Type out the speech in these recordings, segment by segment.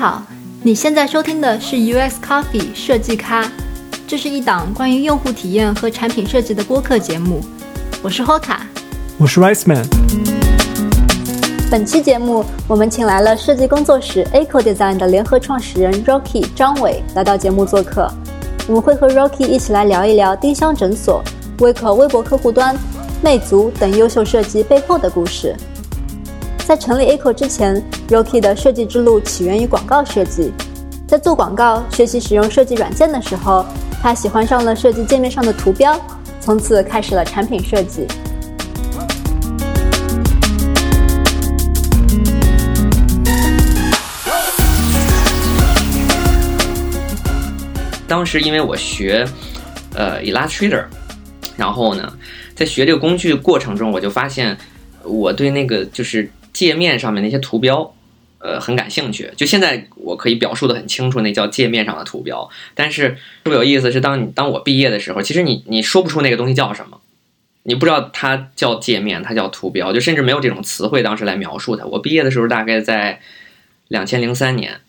好，你现在收听的是 US Coffee 设计咖，这是一档关于用户体验和产品设计的播客节目。我是 Hoka，我是 Rice Man。本期节目我们请来了设计工作室 Eco Design 的联合创始人 Rocky 张伟来到节目做客。我们会和 Rocky 一起来聊一聊丁香诊所、Wico 微博客户端、魅族等优秀设计背后的故事。在成立 Eco 之前，Rocky 的设计之路起源于广告设计。在做广告、学习使用设计软件的时候，他喜欢上了设计界面上的图标，从此开始了产品设计。当时因为我学呃 Illustrator，然后呢，在学这个工具过程中，我就发现我对那个就是界面上面那些图标，呃，很感兴趣。就现在我可以表述的很清楚，那叫界面上的图标。但是特别有意思是，当你当我毕业的时候，其实你你说不出那个东西叫什么，你不知道它叫界面，它叫图标，就甚至没有这种词汇当时来描述它。我毕业的时候大概在两千零三年。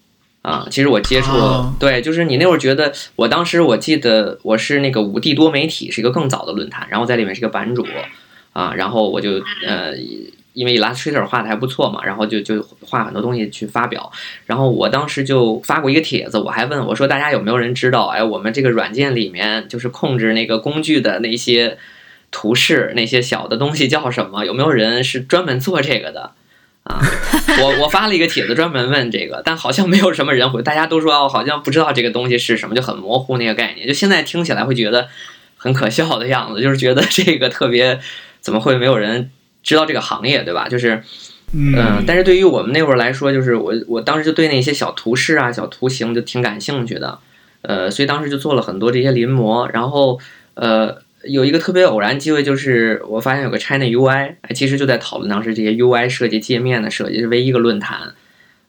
啊，其实我接触对，就是你那会儿觉得，我当时我记得我是那个五 D 多媒体是一个更早的论坛，然后在里面是个版主啊，然后我就呃，因为 Illustrator 画的还不错嘛，然后就就画很多东西去发表，然后我当时就发过一个帖子，我还问我说大家有没有人知道，哎，我们这个软件里面就是控制那个工具的那些图示那些小的东西叫什么？有没有人是专门做这个的？啊，我我发了一个帖子专门问这个，但好像没有什么人回，大家都说哦，好像不知道这个东西是什么，就很模糊那个概念。就现在听起来会觉得很可笑的样子，就是觉得这个特别怎么会没有人知道这个行业，对吧？就是嗯，但是对于我们那会儿来说，就是我我当时就对那些小图示啊、小图形就挺感兴趣的，呃，所以当时就做了很多这些临摹，然后呃。有一个特别偶然机会，就是我发现有个 China UI，其实就在讨论当时这些 UI 设计界面的设计，是唯一一个论坛。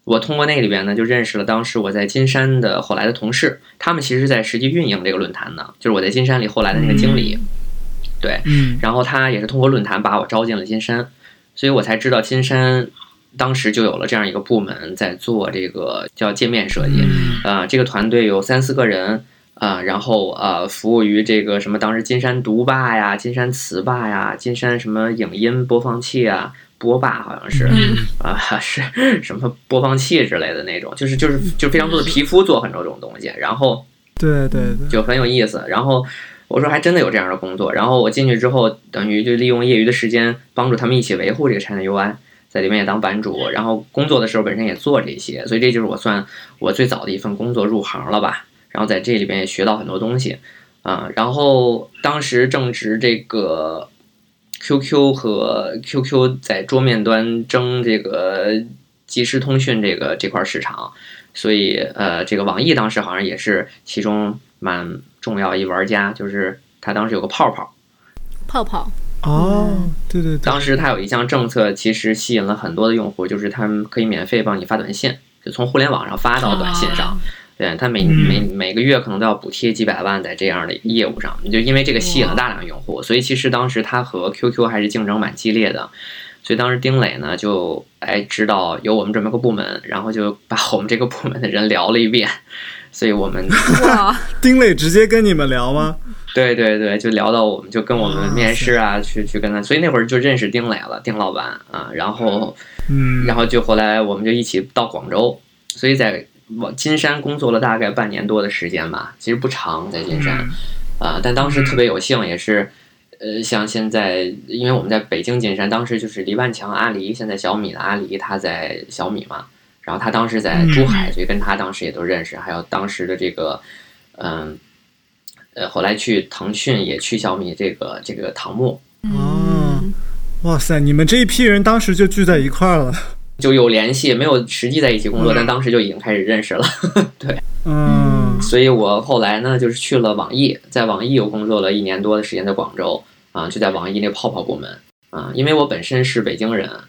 我通过那里边呢，就认识了当时我在金山的后来的同事，他们其实在实际运营这个论坛的，就是我在金山里后来的那个经理。对，然后他也是通过论坛把我招进了金山，所以我才知道金山当时就有了这样一个部门在做这个叫界面设计。啊，这个团队有三四个人。啊，然后呃，服务于这个什么，当时金山读霸呀，金山词霸呀，金山什么影音播放器啊，播霸好像是，啊，是什么播放器之类的那种，就是就是就非常多的皮肤做很多种东西，然后对对对，就很有意思。然后我说还真的有这样的工作，然后我进去之后，等于就利用业余的时间帮助他们一起维护这个 China UI，在里面也当版主，然后工作的时候本身也做这些，所以这就是我算我最早的一份工作入行了吧。然后在这里边也学到很多东西，啊，然后当时正值这个 QQ 和 QQ 在桌面端争这个即时通讯这个这块市场，所以呃，这个网易当时好像也是其中蛮重要一玩家，就是他当时有个泡泡，泡泡。哦，对对对，当时他有一项政策，其实吸引了很多的用户，就是他们可以免费帮你发短信，就从互联网上发到短信上。对他每每每个月可能都要补贴几百万在这样的业务上，就因为这个吸引了大量用户，所以其实当时他和 QQ 还是竞争蛮激烈的，所以当时丁磊呢就哎知道有我们这么个部门，然后就把我们这个部门的人聊了一遍，所以我们哇，丁磊直接跟你们聊吗？对对对，就聊到我们就跟我们面试啊，去去跟他，所以那会儿就认识丁磊了，丁老板啊，然后嗯，然后就后来我们就一起到广州，所以在。往金山工作了大概半年多的时间吧，其实不长在金山，啊，但当时特别有幸，也是，呃，像现在，因为我们在北京金山，当时就是黎万强、阿里，现在小米的阿狸，他在小米嘛，然后他当时在珠海，所以跟他当时也都认识，还有当时的这个，嗯，呃，后来去腾讯也去小米，这个这个唐木，哦，哇塞，你们这一批人当时就聚在一块儿了。就有联系，没有实际在一起工作，但当时就已经开始认识了。对，嗯，所以我后来呢，就是去了网易，在网易又工作了一年多的时间，在广州啊，就在网易那泡泡部门啊。因为我本身是北京人，呃，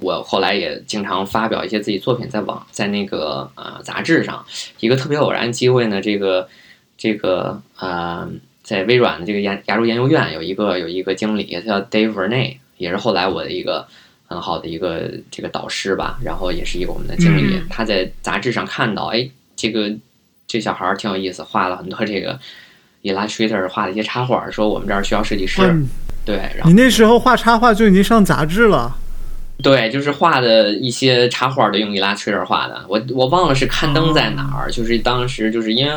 我后来也经常发表一些自己作品在网，在那个呃杂志上。一个特别偶然机会呢，这个这个呃，在微软的这个亚亚洲研究院有一个有一个经理，他叫 Dave Verney，也是后来我的一个。很好的一个这个导师吧，然后也是一个我们的经理，他在杂志上看到，哎，这个这小孩儿挺有意思，画了很多这个 Illustrator 画的一些插画，说我们这儿需要设计师，对，然后你那时候画插画就已经上杂志了。对，就是画的一些插画的用 Illustrator 画的，我我忘了是刊登在哪儿，就是当时就是因为，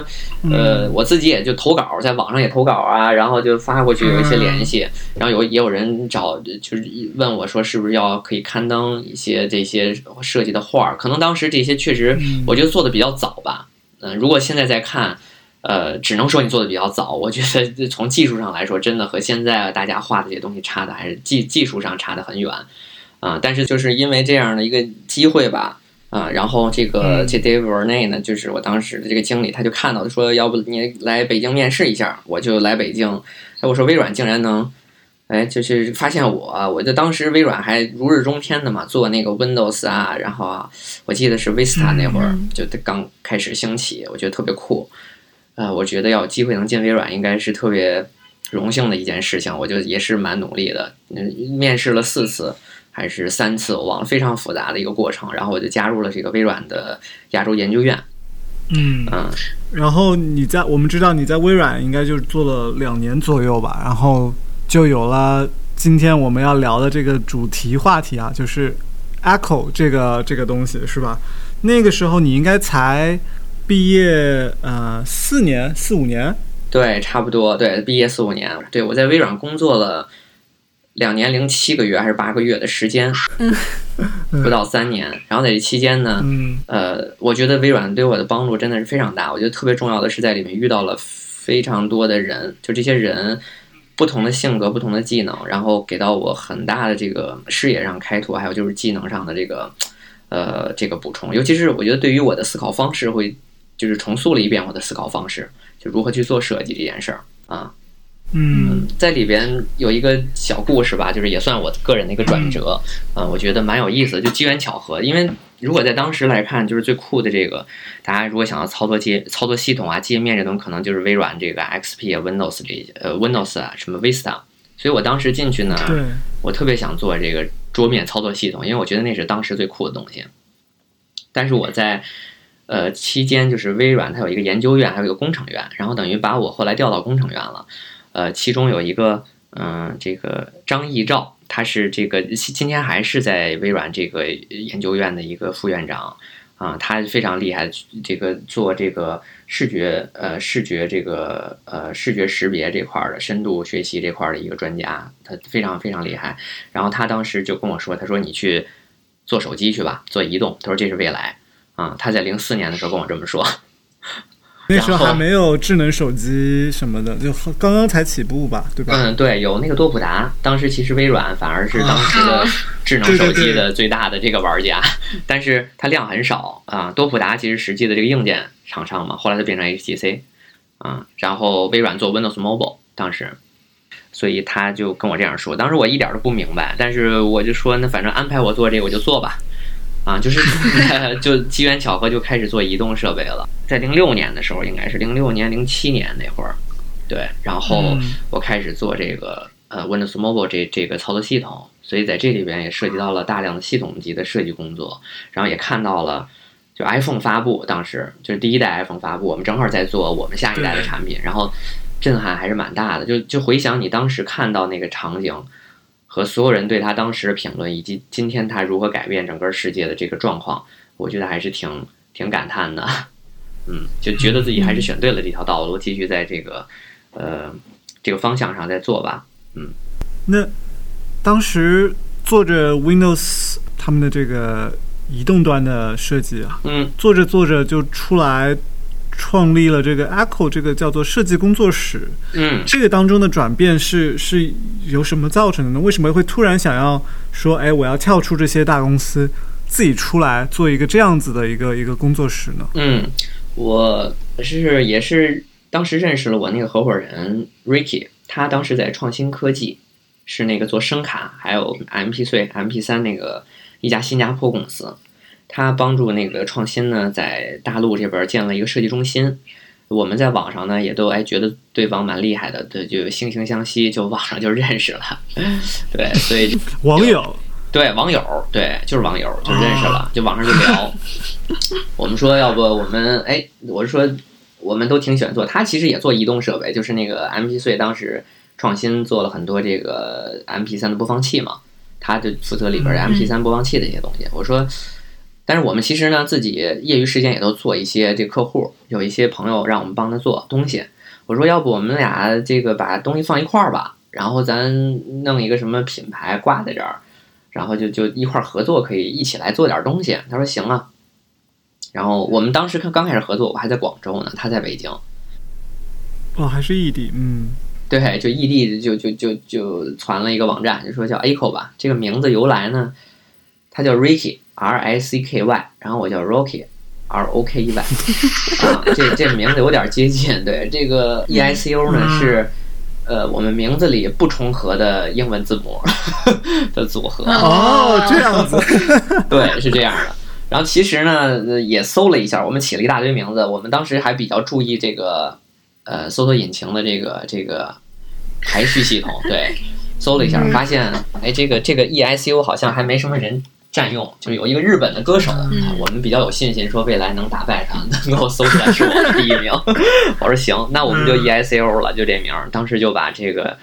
呃，我自己也就投稿，在网上也投稿啊，然后就发过去有一些联系，然后有也有人找，就是问我说是不是要可以刊登一些这些设计的画儿，可能当时这些确实我觉得做的比较早吧，嗯，如果现在再看，呃，只能说你做的比较早，我觉得从技术上来说，真的和现在大家画的这些东西差的还是技技术上差的很远。啊，但是就是因为这样的一个机会吧，啊，然后这个这 Dave Vernay 呢，就是我当时的这个经理，他就看到他说，要不你来北京面试一下，我就来北京。哎，我说微软竟然能，哎，就是发现我，我就当时微软还如日中天的嘛，做那个 Windows 啊，然后啊，我记得是 Vista 那会儿就刚开始兴起，我觉得特别酷。呃，我觉得要有机会能进微软，应该是特别荣幸的一件事情，我就也是蛮努力的，嗯，面试了四次。还是三次，我忘了，非常复杂的一个过程。然后我就加入了这个微软的亚洲研究院。嗯嗯，然后你在我们知道你在微软应该就是做了两年左右吧，然后就有了今天我们要聊的这个主题话题啊，就是 Echo 这个这个东西是吧？那个时候你应该才毕业呃四年四五年，对，差不多，对，毕业四五年，对我在微软工作了。两年零七个月还是八个月的时间，不到三年。然后在这期间呢，呃，我觉得微软对我的帮助真的是非常大。我觉得特别重要的是在里面遇到了非常多的人，就这些人不同的性格、不同的技能，然后给到我很大的这个视野上开拓，还有就是技能上的这个呃这个补充。尤其是我觉得对于我的思考方式，会就是重塑了一遍我的思考方式，就如何去做设计这件事儿啊。嗯，在里边有一个小故事吧，就是也算我个人的一个转折，嗯，我觉得蛮有意思的，就机缘巧合。因为如果在当时来看，就是最酷的这个，大家如果想要操作界操作系统啊、界面这种，可能就是微软这个 XP 啊、Windows 这些，呃，Windows 啊，什么 Vista。所以我当时进去呢，我特别想做这个桌面操作系统，因为我觉得那是当时最酷的东西。但是我在呃期间，就是微软它有一个研究院，还有一个工程院，然后等于把我后来调到工程院了。呃，其中有一个，嗯，这个张艺照，他是这个今天还是在微软这个研究院的一个副院长，啊，他非常厉害，这个做这个视觉，呃，视觉这个，呃，视觉识别这块的深度学习这块的一个专家，他非常非常厉害。然后他当时就跟我说，他说你去做手机去吧，做移动，他说这是未来，啊，他在零四年的时候跟我这么说。那时候还没有智能手机什么的，就刚刚才起步吧，对吧？嗯，对，有那个多普达。当时其实微软反而是当时的 智能手机的最大的这个玩家，但是它量很少啊。多普达其实实际的这个硬件厂商嘛，后来它变成 HTC 啊，然后微软做 Windows Mobile 当时，所以他就跟我这样说。当时我一点都不明白，但是我就说，那反正安排我做这个我就做吧。啊，就是 就机缘巧合就开始做移动设备了，在零六年的时候，应该是零六年、零七年那会儿，对，然后我开始做这个呃 Windows Mobile 这这个操作系统，所以在这里边也涉及到了大量的系统级的设计工作，然后也看到了就 iPhone 发布，当时就是第一代 iPhone 发布，我们正好在做我们下一代的产品，然后震撼还是蛮大的，就就回想你当时看到那个场景。和所有人对他当时的评论，以及今天他如何改变整个世界的这个状况，我觉得还是挺挺感叹的。嗯，就觉得自己还是选对了这条道路，继续在这个呃这个方向上在做吧。嗯，那当时做着 Windows 他们的这个移动端的设计啊，嗯，做着做着就出来。创立了这个 Echo 这个叫做设计工作室，嗯，这个当中的转变是是由什么造成的呢？为什么会突然想要说，哎，我要跳出这些大公司，自己出来做一个这样子的一个一个工作室呢？嗯，我是也是当时认识了我那个合伙人 Ricky，他当时在创新科技，是那个做声卡还有 MP3、MP3 那个一家新加坡公司。他帮助那个创新呢，在大陆这边建了一个设计中心。我们在网上呢，也都哎觉得对方蛮厉害的，对，就惺惺相惜，就网上就认识了。对，所以 网友对，网友，对，就是网友，就认识了，就网上就聊。我们说，要不我们，哎，我是说，我们都挺喜欢做。他其实也做移动设备，就是那个 MP 碎，当时创新做了很多这个 MP 三的播放器嘛，他就负责里边的 MP 三播放器的一些东西。我说，但是我们其实呢，自己业余时间也都做一些这客户，有一些朋友让我们帮他做东西。我说，要不我们俩这个把东西放一块儿吧，然后咱弄一个什么品牌挂在这儿。然后就就一块合作，可以一起来做点东西。他说行啊。然后我们当时刚刚开始合作，我还在广州呢，他在北京。哦，还是异地，嗯，对，就异地就就就就传了一个网站，就说叫 Aiko 吧。这个名字由来呢，他叫 Ricky，R I C K Y，然后我叫 Rocky，R O K E Y。啊，这这名字有点接近。对，这个 E I C O 呢是。呃，我们名字里不重合的英文字母 的组合哦，这样子，对，是这样的。然后其实呢，也搜了一下，我们起了一大堆名字。我们当时还比较注意这个呃搜索引擎的这个这个排序系统，对，搜了一下，发现哎，这个这个 E I C U 好像还没什么人。占用就是有一个日本的歌手，我们比较有信心说未来能打败他，能够搜出来是我的第一名。我说行，那我们就 E I C O 了，就这名。当时就把这个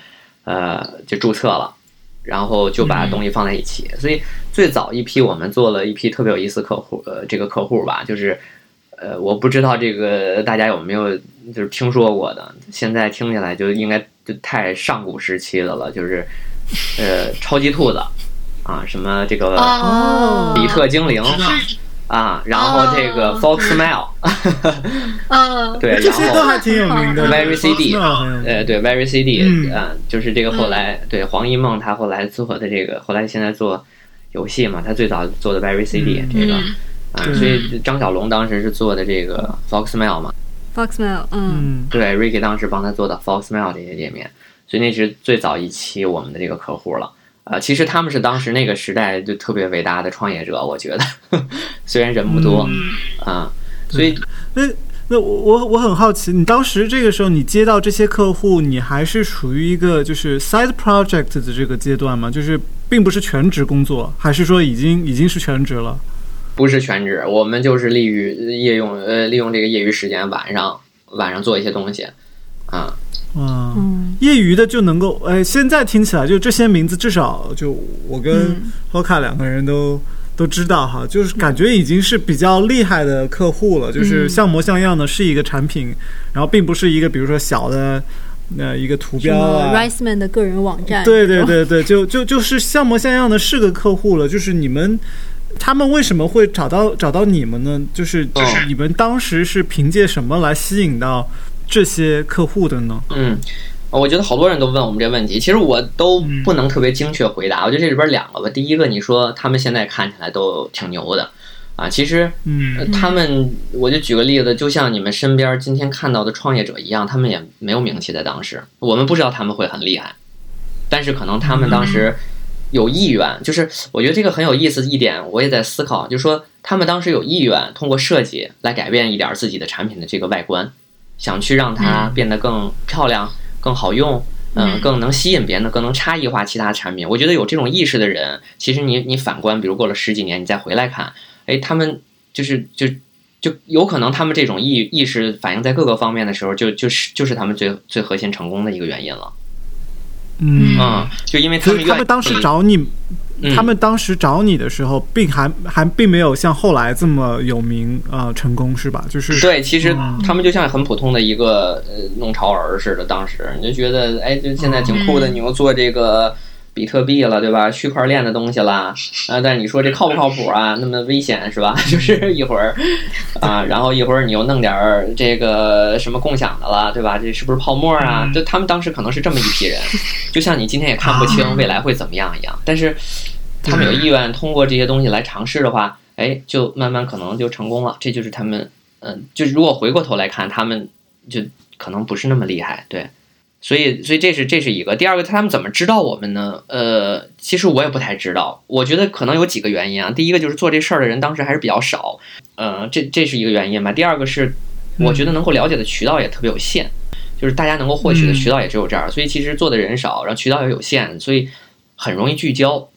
呃就注册了，然后就把东西放在一起。所以最早一批我们做了一批特别有意思客户，呃，这个客户吧，就是呃，我不知道这个大家有没有就是听说过的，现在听起来就应该就太上古时期的了，就是呃超级兔子。啊，什么这个比特精灵啊，然后这个 Foxmail，对，然后都还挺有名的。Very CD，呃，对，Very CD，嗯，就是这个后来对黄一梦他后来做的这个，后来现在做游戏嘛，他最早做的 Very CD 这个啊，所以张小龙当时是做的这个 Foxmail 嘛，Foxmail，嗯，对，Ricky 当时帮他做的 Foxmail 这些界面，所以那是最早一期我们的这个客户了。啊，其实他们是当时那个时代就特别伟大的创业者，我觉得，虽然人不多啊，所以那那我我我很好奇，你当时这个时候你接到这些客户，你还是属于一个就是 side project 的这个阶段吗？就是并不是全职工作，还是说已经已经是全职了？不是全职，我们就是利于业用呃利用这个业余时间，晚上晚上做一些东西啊。嗯，业余的就能够，哎，现在听起来就这些名字，至少就我跟 Hoka 两个人都都知道哈，就是感觉已经是比较厉害的客户了，就是像模像样的是一个产品，然后并不是一个比如说小的那一个图标啊，Riceman 的个人网站，对对对对，就就就是像模像样的是个客户了，就是你们他们为什么会找到找到你们呢？就是就是你们当时是凭借什么来吸引到？这些客户的呢？嗯，我觉得好多人都问我们这问题，其实我都不能特别精确回答。我觉得这里边两个吧，第一个你说他们现在看起来都挺牛的啊，其实，嗯，他们我就举个例子，就像你们身边今天看到的创业者一样，他们也没有名气在当时，我们不知道他们会很厉害，但是可能他们当时有意愿，就是我觉得这个很有意思一点，我也在思考，就是说他们当时有意愿通过设计来改变一点自己的产品的这个外观。想去让它变得更漂亮、更好用，嗯，更能吸引别人，更能差异化其他产品。我觉得有这种意识的人，其实你你反观，比如过了十几年，你再回来看，哎，他们就是就就有可能他们这种意意识反映在各个方面的时候，就就是就是他们最最核心成功的一个原因了。嗯啊，就因为他们他们当时找你。他们当时找你的时候，并还还并没有像后来这么有名啊，成功是吧？就是对，其实他们就像很普通的一个呃弄潮儿似的。当时你就觉得，哎，就现在挺酷的，你又做这个比特币了，对吧？区块链的东西啦，啊，但你说这靠不靠谱啊？那么危险是吧？就是一会儿啊，然后一会儿你又弄点儿这个什么共享的了，对吧？这是不是泡沫啊？就他们当时可能是这么一批人，就像你今天也看不清未来会怎么样一样，但是。他们有意愿通过这些东西来尝试的话，哎，就慢慢可能就成功了。这就是他们，嗯，就如果回过头来看，他们就可能不是那么厉害，对。所以，所以这是这是一个。第二个，他们怎么知道我们呢？呃，其实我也不太知道。我觉得可能有几个原因啊。第一个就是做这事儿的人当时还是比较少，呃，这这是一个原因吧。第二个是，我觉得能够了解的渠道也特别有限，就是大家能够获取的渠道也只有这儿。所以其实做的人少，然后渠道也有限，所以很容易聚焦。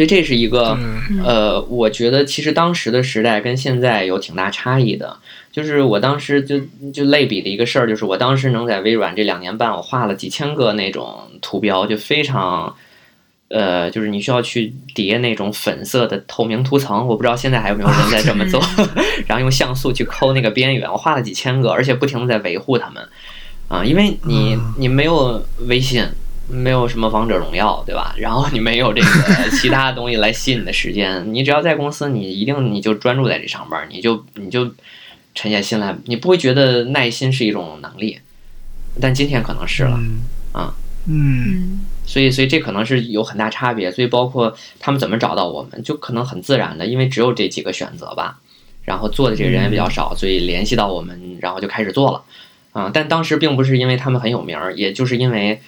所所以这是一个呃，我觉得其实当时的时代跟现在有挺大差异的。就是我当时就就类比的一个事儿，就是我当时能在微软这两年半，我画了几千个那种图标，就非常呃，就是你需要去叠那种粉色的透明涂层。我不知道现在还有没有人在这么做，然后用像素去抠那个边缘。我画了几千个，而且不停的在维护它们啊，因为你你没有微信。没有什么王者荣耀，对吧？然后你没有这个其他东西来吸引你的时间，你只要在公司，你一定你就专注在这上班，你就你就沉下心来，你不会觉得耐心是一种能力，但今天可能是了啊，嗯，所以所以这可能是有很大差别，所以包括他们怎么找到我们，就可能很自然的，因为只有这几个选择吧，然后做的这个人也比较少，所以联系到我们，然后就开始做了。啊，但当时并不是因为他们很有名，也就是因为。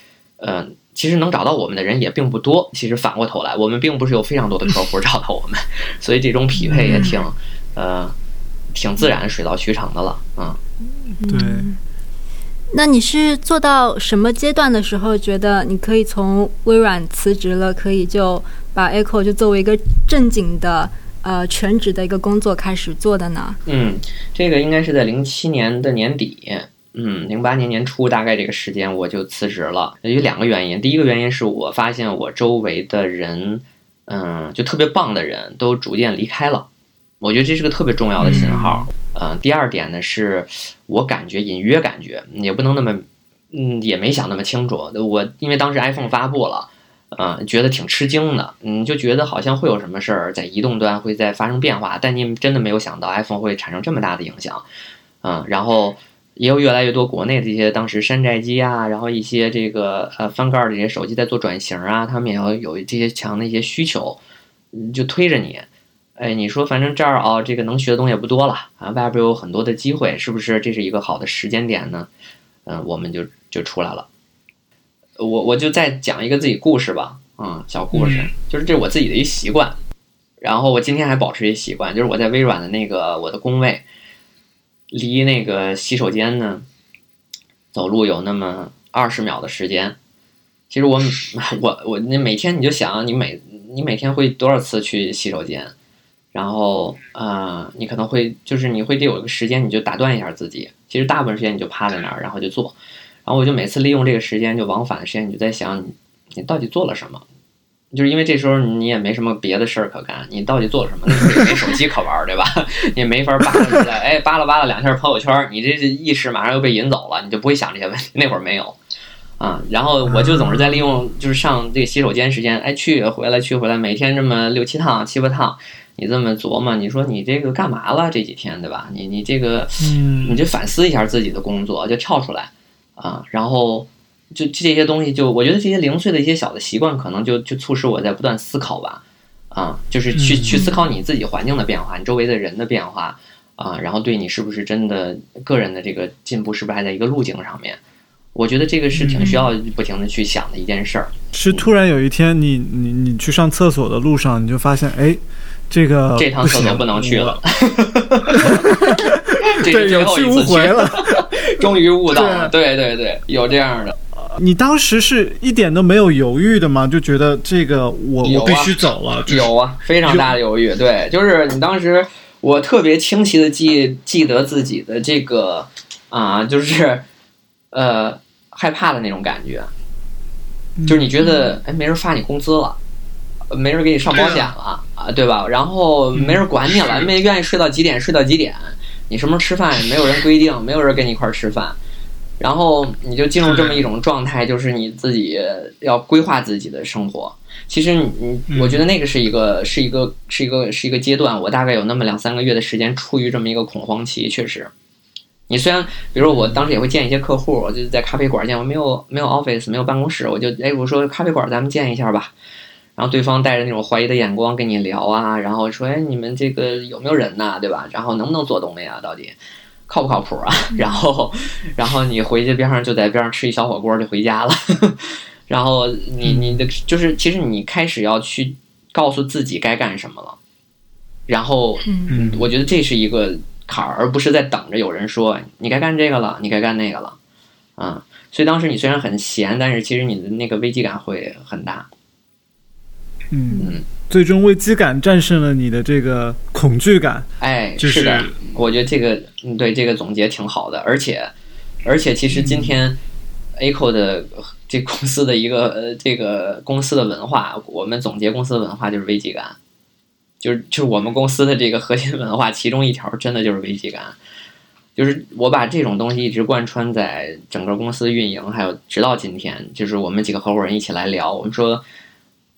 嗯，其实能找到我们的人也并不多。其实反过头来，我们并不是有非常多的客户找到我们，所以这种匹配也挺，呃，挺自然、水到渠成的了。嗯，对。那你是做到什么阶段的时候，觉得你可以从微软辞职了，可以就把 Echo 就作为一个正经的呃全职的一个工作开始做的呢？嗯，这个应该是在零七年的年底。嗯，零八年年初大概这个时间我就辞职了，有两个原因。第一个原因是我发现我周围的人，嗯，就特别棒的人都逐渐离开了，我觉得这是个特别重要的信号。嗯，第二点呢是，我感觉隐约感觉也不能那么，嗯，也没想那么清楚。我因为当时 iPhone 发布了，嗯，觉得挺吃惊的，嗯，就觉得好像会有什么事儿在移动端会在发生变化，但你真的没有想到 iPhone 会产生这么大的影响，嗯，然后。也有越来越多国内的一些当时山寨机啊，然后一些这个呃翻盖的这些手机在做转型啊，他们也要有这些强的一些需求，就推着你，哎，你说反正这儿啊，这个能学的东西也不多了啊，外边有很多的机会，是不是这是一个好的时间点呢？嗯，我们就就出来了。我我就再讲一个自己故事吧，嗯，小故事，就是这是我自己的一习惯，然后我今天还保持一习惯，就是我在微软的那个我的工位。离那个洗手间呢，走路有那么二十秒的时间。其实我 我我那每天你就想，你每你每天会多少次去洗手间？然后啊，你可能会就是你会得有一个时间，你就打断一下自己。其实大部分时间你就趴在那儿，然后就做。然后我就每次利用这个时间，就往返的时间，你就在想你你到底做了什么。就是因为这时候你也没什么别的事儿可干，你到底做什么？那时候也没手机可玩，对吧？你没法扒拉出来，哎，扒拉扒拉两下朋友圈，你这意识马上又被引走了，你就不会想这些问题。那会儿没有啊，然后我就总是在利用，就是上这个洗手间时间，哎，去回来去回来，每天这么六七趟、七八趟，你这么琢磨，你说你这个干嘛了？这几天，对吧？你你这个，你就反思一下自己的工作，就跳出来啊，然后。就这些东西，就我觉得这些零碎的一些小的习惯，可能就就促使我在不断思考吧，啊，就是去去思考你自己环境的变化，你周围的人的变化，啊，然后对你是不是真的个人的这个进步是不是还在一个路径上面？我觉得这个是挺需要不停的去想的一件事儿。是突然有一天，你你你去上厕所的路上，你就发现，哎，这个这趟厕所不能去了，对，有去无回了，终于悟到了，对对对，有这样的。你当时是一点都没有犹豫的吗？就觉得这个我我必须走了，有啊，非常大的犹豫。对，就是你当时，我特别清晰的记记得自己的这个啊，就是呃害怕的那种感觉，就是你觉得哎没人发你工资了，没人给你上保险了啊，对吧？然后没人管你了，没愿意睡到几点睡到几点，你什么时候吃饭也没有人规定，没有人跟你一块儿吃饭。然后你就进入这么一种状态，就是你自己要规划自己的生活。其实你，我觉得那个是一个，是一个，是一个，是一个阶段。我大概有那么两三个月的时间处于这么一个恐慌期。确实，你虽然，比如说我当时也会见一些客户，我就在咖啡馆见，我没有没有 office，没有办公室，我就哎我说咖啡馆咱们见一下吧。然后对方带着那种怀疑的眼光跟你聊啊，然后说哎你们这个有没有人呐，对吧？然后能不能做东西啊？到底？靠不靠谱啊？然后，然后你回去边上就在边上吃一小火锅就回家了。然后你你的就是，其实你开始要去告诉自己该干什么了。然后，嗯，我觉得这是一个坎儿，而不是在等着有人说你该干这个了，你该干那个了。啊，所以当时你虽然很闲，但是其实你的那个危机感会很大。嗯，最终危机感战胜了你的这个恐惧感。哎，是的，我觉得这个嗯，对这个总结挺好的。而且，而且其实今天 A 扣的这公司的一个呃，这个公司的文化，我们总结公司的文化就是危机感，就是就是我们公司的这个核心文化，其中一条真的就是危机感。就是我把这种东西一直贯穿在整个公司运营，还有直到今天，就是我们几个合伙人一起来聊，我们说。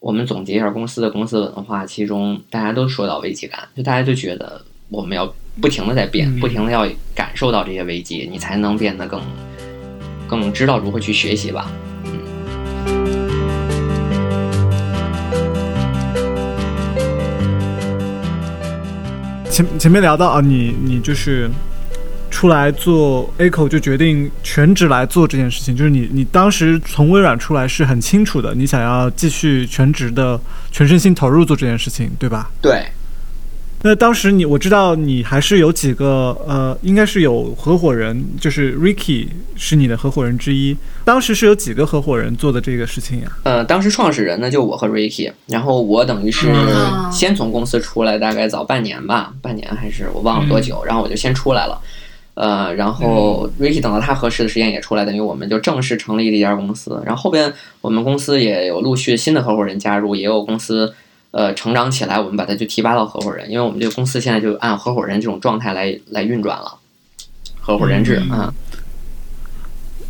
我们总结一下公司的公司文化，其中大家都说到危机感，就大家就觉得我们要不停的在变，不停的要感受到这些危机，你才能变得更更知道如何去学习吧。嗯。前前面聊到啊，你你就是。出来做 Echo 就决定全职来做这件事情，就是你你当时从微软出来是很清楚的，你想要继续全职的全身心投入做这件事情，对吧？对。那当时你我知道你还是有几个呃，应该是有合伙人，就是 Ricky 是你的合伙人之一。当时是有几个合伙人做的这个事情呀？呃，当时创始人呢就我和 Ricky，然后我等于是先从公司出来，大概早半年吧，半年还是我忘了多久，然后我就先出来了。呃，然后 Ricky 等到他合适的时间也出来，等于我们就正式成立了一家公司。然后后边我们公司也有陆续新的合伙人加入，也有公司呃成长起来，我们把它就提拔到合伙人，因为我们这个公司现在就按合伙人这种状态来来运转了，合伙人制啊。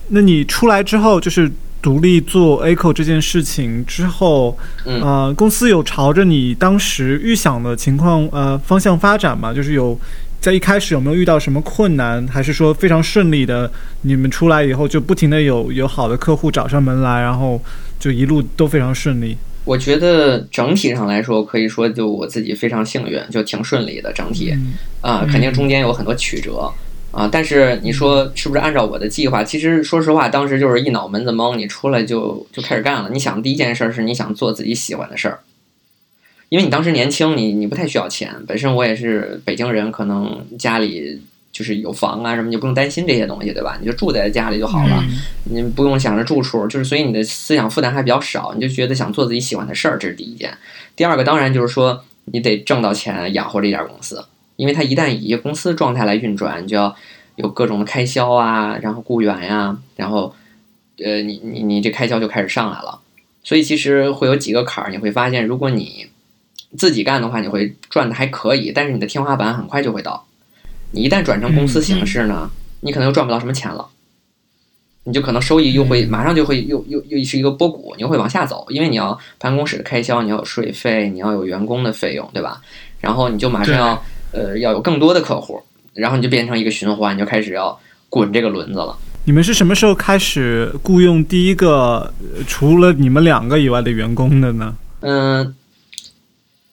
那你出来之后，就是独立做口这件事情之后，呃，公司有朝着你当时预想的情况呃方向发展吗？就是有。在一开始有没有遇到什么困难，还是说非常顺利的？你们出来以后就不停的有有好的客户找上门来，然后就一路都非常顺利。我觉得整体上来说，可以说就我自己非常幸运，就挺顺利的整体。啊，肯定中间有很多曲折啊，但是你说是不是按照我的计划？其实说实话，当时就是一脑门子懵，你出来就就开始干了。你想第一件事是你想做自己喜欢的事儿。因为你当时年轻，你你不太需要钱。本身我也是北京人，可能家里就是有房啊什么，就不用担心这些东西，对吧？你就住在家里就好了，你不用想着住处，就是所以你的思想负担还比较少，你就觉得想做自己喜欢的事儿，这是第一件。第二个当然就是说你得挣到钱养活这家公司，因为它一旦以一个公司状态来运转，你就要有各种的开销啊，然后雇员呀，然后呃你你你这开销就开始上来了。所以其实会有几个坎儿，你会发现如果你自己干的话，你会赚的还可以，但是你的天花板很快就会到。你一旦转成公司形式呢，你可能又赚不到什么钱了，你就可能收益又会马上就会又又又是一个波谷，你又会往下走，因为你要办公室的开销，你要有税费，你要有员工的费用，对吧？然后你就马上要呃要有更多的客户，然后你就变成一个循环，你就开始要滚这个轮子了。你们是什么时候开始雇佣第一个除了你们两个以外的员工的呢？嗯。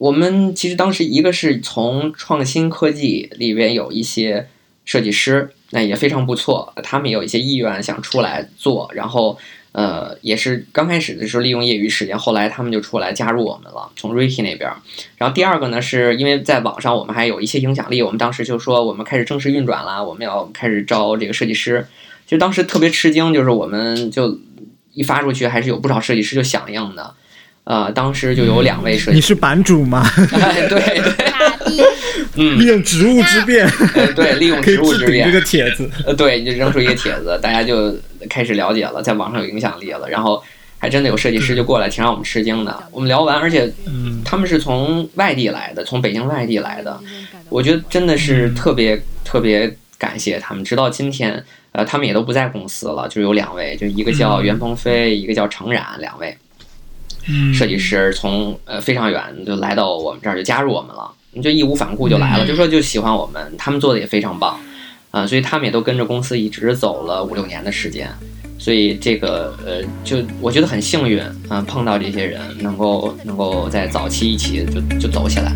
我们其实当时一个是从创新科技里边有一些设计师，那也非常不错，他们有一些意愿想出来做，然后呃也是刚开始的时候利用业余时间，后来他们就出来加入我们了，从 Ricky 那边。然后第二个呢，是因为在网上我们还有一些影响力，我们当时就说我们开始正式运转了，我们要开始招这个设计师。其实当时特别吃惊，就是我们就一发出去，还是有不少设计师就响应的。呃，当时就有两位设计，你是版主吗？对对，嗯，利用职务之便，对，利用 职务之便这个帖子，呃，对，你就扔出一个帖子，大家就开始了解了，在网上有影响力了，然后还真的有设计师就过来，挺让我们吃惊的。我们聊完，而且他们是从外地来的，从北京外地来的，我觉得真的是特别特别感谢他们。直到今天，呃，他们也都不在公司了，就有两位，就一个叫袁鹏飞，一个叫程冉，两位。设计师从呃非常远就来到我们这儿就加入我们了，就义无反顾就来了，就说就喜欢我们，他们做的也非常棒，啊，所以他们也都跟着公司一直走了五六年的时间，所以这个呃就我觉得很幸运啊，碰到这些人能够能够在早期一起就就走起来。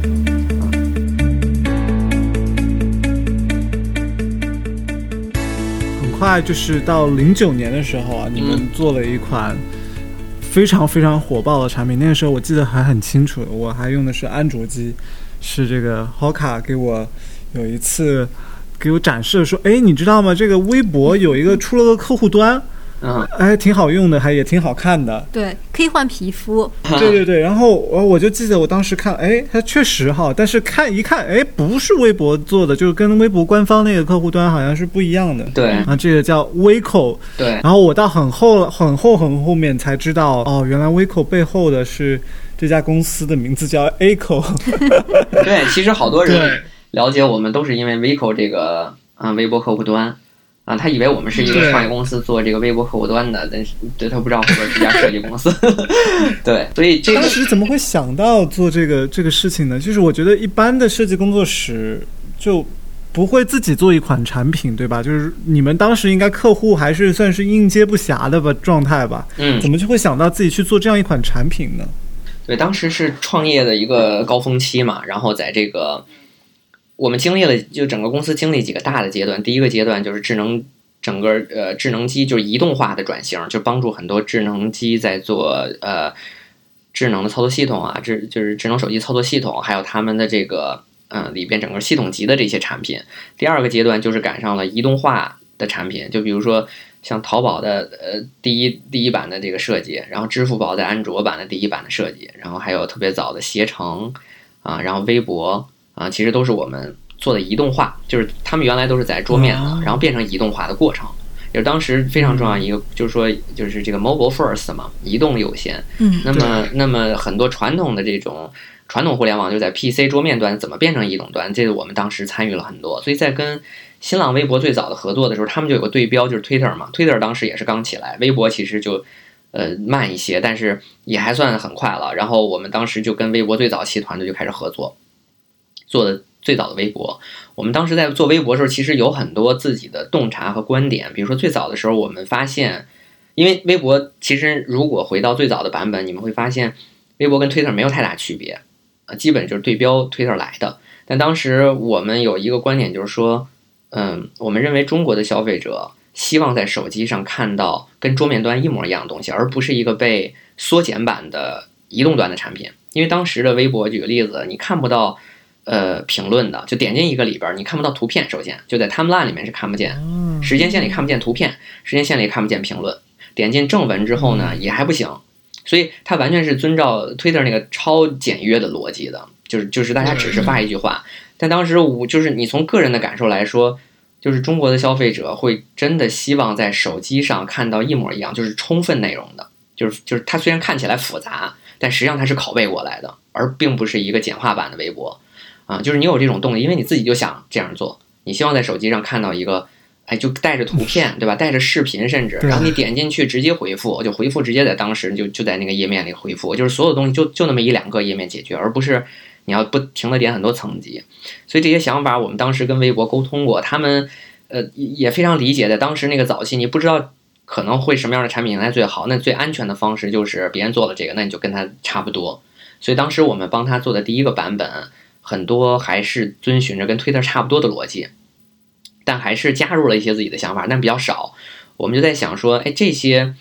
很快就是到零九年的时候啊，你们做了一款。非常非常火爆的产品，那个时候我记得还很清楚，我还用的是安卓机，是这个 Hoka 给我有一次给我展示说，哎，你知道吗？这个微博有一个出了个客户端，嗯，哎，挺好用的，还也挺好看的。对，可以换皮肤。对对对，然后我我就记得我当时看，哎，它确实哈，但是看一看，哎，不是微博做的，就是跟微博官方那个客户端好像是不一样的。对啊，这个叫 Vico。对，然后我到很后很后很后面才知道，哦，原来 Vico 背后的是这家公司的名字叫 Aco。对，其实好多人了解我们都是因为 Vico 这个啊微博客户端。啊，他以为我们是一个创业公司做这个微博客户端的，但是对他不知道我们是一家设计公司。对，所以这当时怎么会想到做这个这个事情呢？就是我觉得一般的设计工作室就不会自己做一款产品，对吧？就是你们当时应该客户还是算是应接不暇的吧状态吧？嗯，怎么就会想到自己去做这样一款产品呢？对，当时是创业的一个高峰期嘛，然后在这个。我们经历了，就整个公司经历几个大的阶段。第一个阶段就是智能，整个呃智能机就是移动化的转型，就帮助很多智能机在做呃智能的操作系统啊，智就是智能手机操作系统，还有他们的这个嗯里边整个系统级的这些产品。第二个阶段就是赶上了移动化的产品，就比如说像淘宝的呃第一第一版的这个设计，然后支付宝在安卓版的第一版的设计，然后还有特别早的携程啊，然后微博。啊，其实都是我们做的移动化，就是他们原来都是在桌面的，然后变成移动化的过程，也是当时非常重要一个，就是说，就是这个 mobile first 嘛，移动优先。嗯，那么，那么很多传统的这种传统互联网就在 PC 桌面端怎么变成移动端，这个我们当时参与了很多。所以在跟新浪微博最早的合作的时候，他们就有个对标，就是 Twitter 嘛，Twitter 当时也是刚起来，微博其实就呃慢一些，但是也还算很快了。然后我们当时就跟微博最早期团队就开始合作。做的最早的微博，我们当时在做微博的时候，其实有很多自己的洞察和观点。比如说最早的时候，我们发现，因为微博其实如果回到最早的版本，你们会发现，微博跟 Twitter 没有太大区别，啊，基本就是对标 Twitter 来的。但当时我们有一个观点，就是说，嗯，我们认为中国的消费者希望在手机上看到跟桌面端一模一样的东西，而不是一个被缩减版的移动端的产品。因为当时的微博，举个例子，你看不到。呃，评论的就点进一个里边，你看不到图片。首先，就在 timeline 里面是看不见，时间线里看不见图片，时间线里看不见评论。点进正文之后呢，也还不行。所以它完全是遵照 Twitter 那个超简约的逻辑的，就是就是大家只是发一句话。但当时我就是你从个人的感受来说，就是中国的消费者会真的希望在手机上看到一模一样，就是充分内容的，就是就是它虽然看起来复杂，但实际上它是拷贝过来的，而并不是一个简化版的微博。啊，就是你有这种动力，因为你自己就想这样做，你希望在手机上看到一个，哎，就带着图片，对吧？带着视频，甚至，然后你点进去直接回复，就回复直接在当时就就在那个页面里回复，就是所有东西就就那么一两个页面解决，而不是你要不停的点很多层级。所以这些想法我们当时跟微博沟通过，他们呃也非常理解，在当时那个早期，你不知道可能会什么样的产品来最好，那最安全的方式就是别人做了这个，那你就跟他差不多。所以当时我们帮他做的第一个版本。很多还是遵循着跟推特差不多的逻辑，但还是加入了一些自己的想法，但比较少。我们就在想说，哎，这些，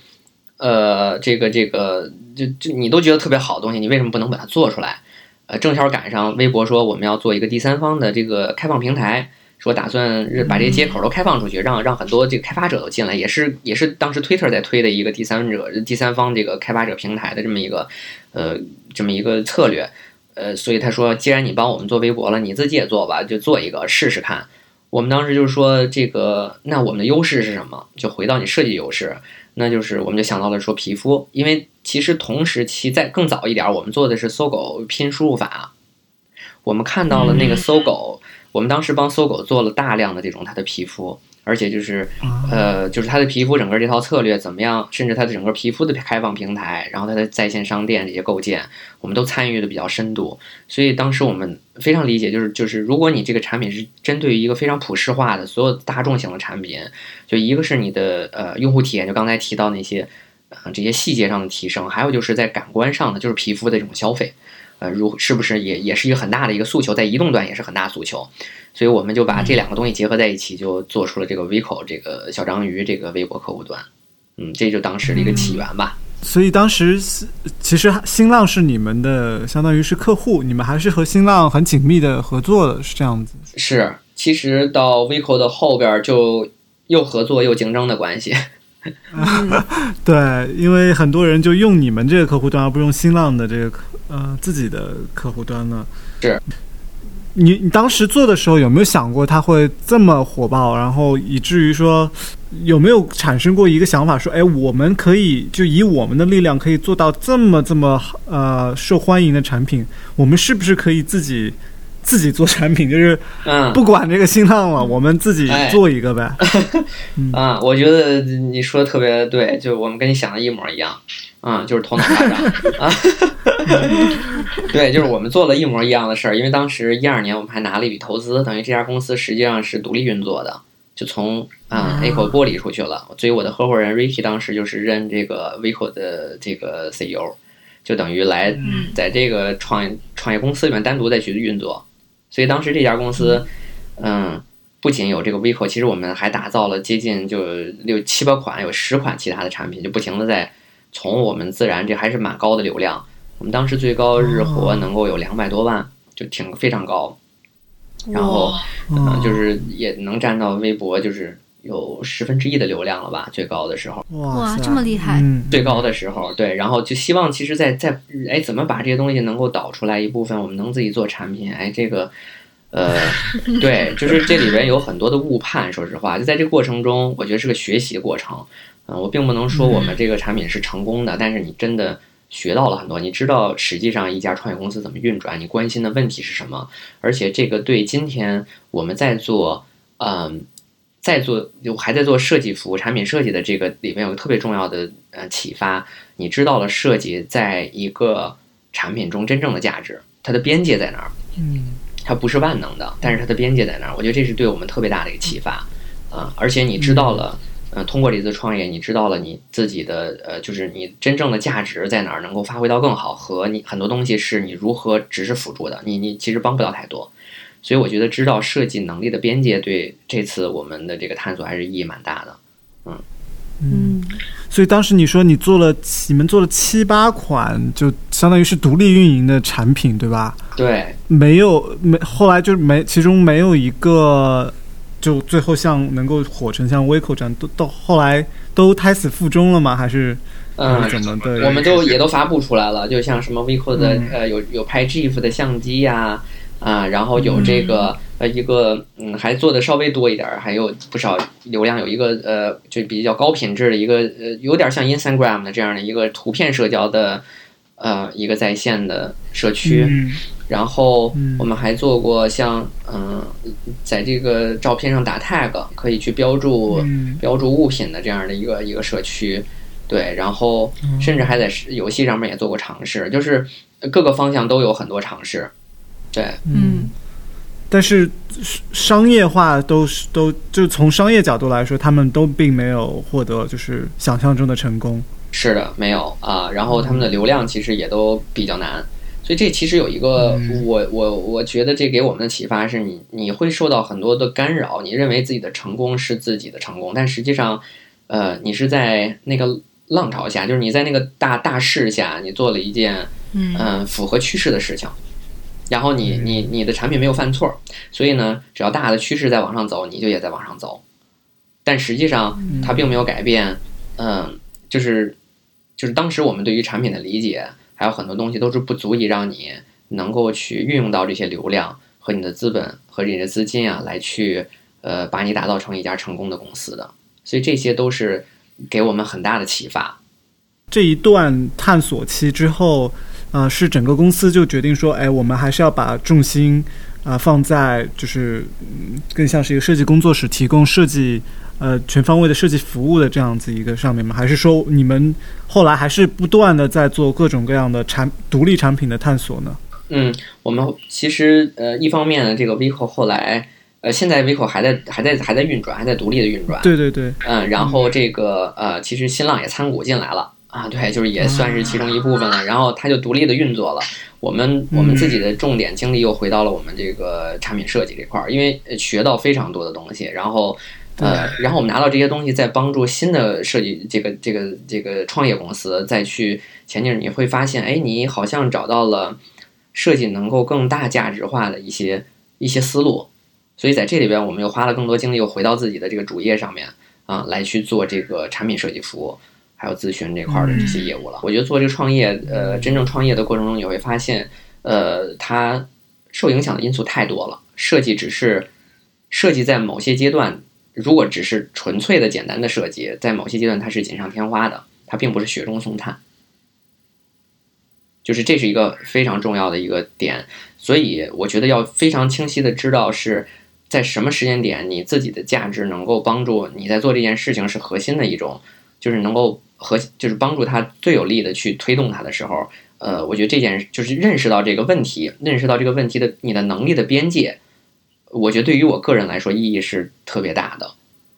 呃，这个这个，就就你都觉得特别好的东西，你为什么不能把它做出来？呃，正巧赶上微博说我们要做一个第三方的这个开放平台，说打算把这些接口都开放出去，让让很多这个开发者都进来，也是也是当时 Twitter 在推的一个第三者、第三方这个开发者平台的这么一个呃这么一个策略。呃，所以他说，既然你帮我们做微博了，你自己也做吧，就做一个试试看。我们当时就是说，这个那我们的优势是什么？就回到你设计优势，那就是我们就想到了说皮肤，因为其实同时期在更早一点，我们做的是搜狗拼输入法，我们看到了那个搜狗，我们当时帮搜狗做了大量的这种它的皮肤。而且就是，呃，就是它的皮肤整个这套策略怎么样，甚至它的整个皮肤的开放平台，然后它的在线商店这些构建，我们都参与的比较深度。所以当时我们非常理解，就是就是如果你这个产品是针对于一个非常普世化的所有大众型的产品，就一个是你的呃用户体验，就刚才提到那些呃这些细节上的提升，还有就是在感官上的就是皮肤的这种消费，呃，如是不是也也是一个很大的一个诉求，在移动端也是很大诉求。所以我们就把这两个东西结合在一起，就做出了这个 Vico 这个小章鱼这个微博客户端，嗯，这就当时的一个起源吧。所以当时其实新浪是你们的，相当于是客户，你们还是和新浪很紧密的合作的，是这样子。是，其实到 Vico 的后边就又合作又竞争的关系。对，因为很多人就用你们这个客户端，而不用新浪的这个呃自己的客户端呢。是。你你当时做的时候有没有想过它会这么火爆，然后以至于说有没有产生过一个想法说，哎，我们可以就以我们的力量可以做到这么这么呃受欢迎的产品，我们是不是可以自己自己做产品，就是不管这个新浪了，我们自己做一个呗？啊，我觉得你说的特别对，就我们跟你想的一模一样。啊，就是头脑大涨 啊！对，就是我们做了一模一样的事儿，因为当时一二年我们还拿了一笔投资，等于这家公司实际上是独立运作的，就从啊 A 口剥离出去了。所以我的合伙人 Ricky 当时就是任这个 Vico 的这个 CEO，就等于来在这个创业创业公司里面单独再去运作。所以当时这家公司，嗯，不仅有这个 Vico，其实我们还打造了接近就六七八款，有十款其他的产品，就不停的在。从我们自然这还是蛮高的流量，我们当时最高日活能够有两百多万，就挺非常高。然后，嗯，就是也能占到微博，就是有十分之一的流量了吧，最高的时候。哇，这么厉害！最高的时候，对，然后就希望其实，在在哎，怎么把这些东西能够导出来一部分，我们能自己做产品？哎，这个，呃，对，就是这里边有很多的误判。说实话，就在这个过程中，我觉得是个学习的过程。嗯，我并不能说我们这个产品是成功的，但是你真的学到了很多。你知道实际上一家创业公司怎么运转，你关心的问题是什么，而且这个对今天我们在做，嗯，在做就还在做设计服务、产品设计的这个里面有个特别重要的呃启发。你知道了设计在一个产品中真正的价值，它的边界在哪儿？嗯，它不是万能的，但是它的边界在哪儿？我觉得这是对我们特别大的一个启发啊！而且你知道了。嗯，通过这次创业，你知道了你自己的呃，就是你真正的价值在哪儿，能够发挥到更好，和你很多东西是你如何只是辅助的，你你其实帮不了太多。所以我觉得知道设计能力的边界，对这次我们的这个探索还是意义蛮大的。嗯嗯，所以当时你说你做了你们做了七八款，就相当于是独立运营的产品，对吧？对，没有没后来就没其中没有一个。就最后像能够火成像 Vico 这样，都到后来都胎死腹中了吗？还是嗯怎么的？我们都也都发布出来了，就像什么 Vico 的呃有有拍 GIF 的相机呀啊，然后有这个呃一个嗯还做的稍微多一点，还有不少流量，有一个呃就比较高品质的一个呃有点像 Instagram 的这样的一个图片社交的呃一个在线的社区。然后我们还做过像嗯，在这个照片上打 tag 可以去标注标注物品的这样的一个一个社区，对，然后甚至还在游戏上面也做过尝试，就是各个方向都有很多尝试，对，嗯，但是商业化都是都就从商业角度来说，他们都并没有获得就是想象中的成功，是的，没有啊，然后他们的流量其实也都比较难。所以这其实有一个，我我我觉得这给我们的启发是你你会受到很多的干扰，你认为自己的成功是自己的成功，但实际上，呃，你是在那个浪潮下，就是你在那个大大势下，你做了一件嗯。符合趋势的事情，然后你你你的产品没有犯错，所以呢，只要大的趋势在往上走，你就也在往上走，但实际上它并没有改变，嗯，就是就是当时我们对于产品的理解。还有很多东西都是不足以让你能够去运用到这些流量和你的资本和你的资金啊，来去呃把你打造成一家成功的公司的。所以这些都是给我们很大的启发。这一段探索期之后，呃，是整个公司就决定说，哎，我们还是要把重心啊放在就是嗯更像是一个设计工作室，提供设计。呃，全方位的设计服务的这样子一个上面吗？还是说你们后来还是不断的在做各种各样的产独立产品的探索呢？嗯，我们其实呃，一方面呢，这个 Vico 后来呃，现在 Vico 还在还在还在运转，还在独立的运转。对对对。嗯，然后这个呃，其实新浪也参股进来了啊，对，就是也算是其中一部分了。然后它就独立的运作了。我们我们自己的重点精力又回到了我们这个产品设计这块儿，因为学到非常多的东西，然后。呃，然后我们拿到这些东西，再帮助新的设计这个这个这个创业公司再去前进，你会发现，哎，你好像找到了设计能够更大价值化的一些一些思路。所以在这里边，我们又花了更多精力，又回到自己的这个主业上面，啊来去做这个产品设计服务，还有咨询这块的这些业务了。我觉得做这个创业，呃，真正创业的过程中，你会发现，呃，它受影响的因素太多了。设计只是设计在某些阶段，如果只是纯粹的简单的设计，在某些阶段它是锦上添花的，它并不是雪中送炭。就是这是一个非常重要的一个点，所以我觉得要非常清晰的知道是在什么时间点，你自己的价值能够帮助你在做这件事情是核心的一种，就是能够核就是帮助他最有力的去推动他的时候，呃，我觉得这件就是认识到这个问题，认识到这个问题的你的能力的边界，我觉得对于我个人来说意义是特别大的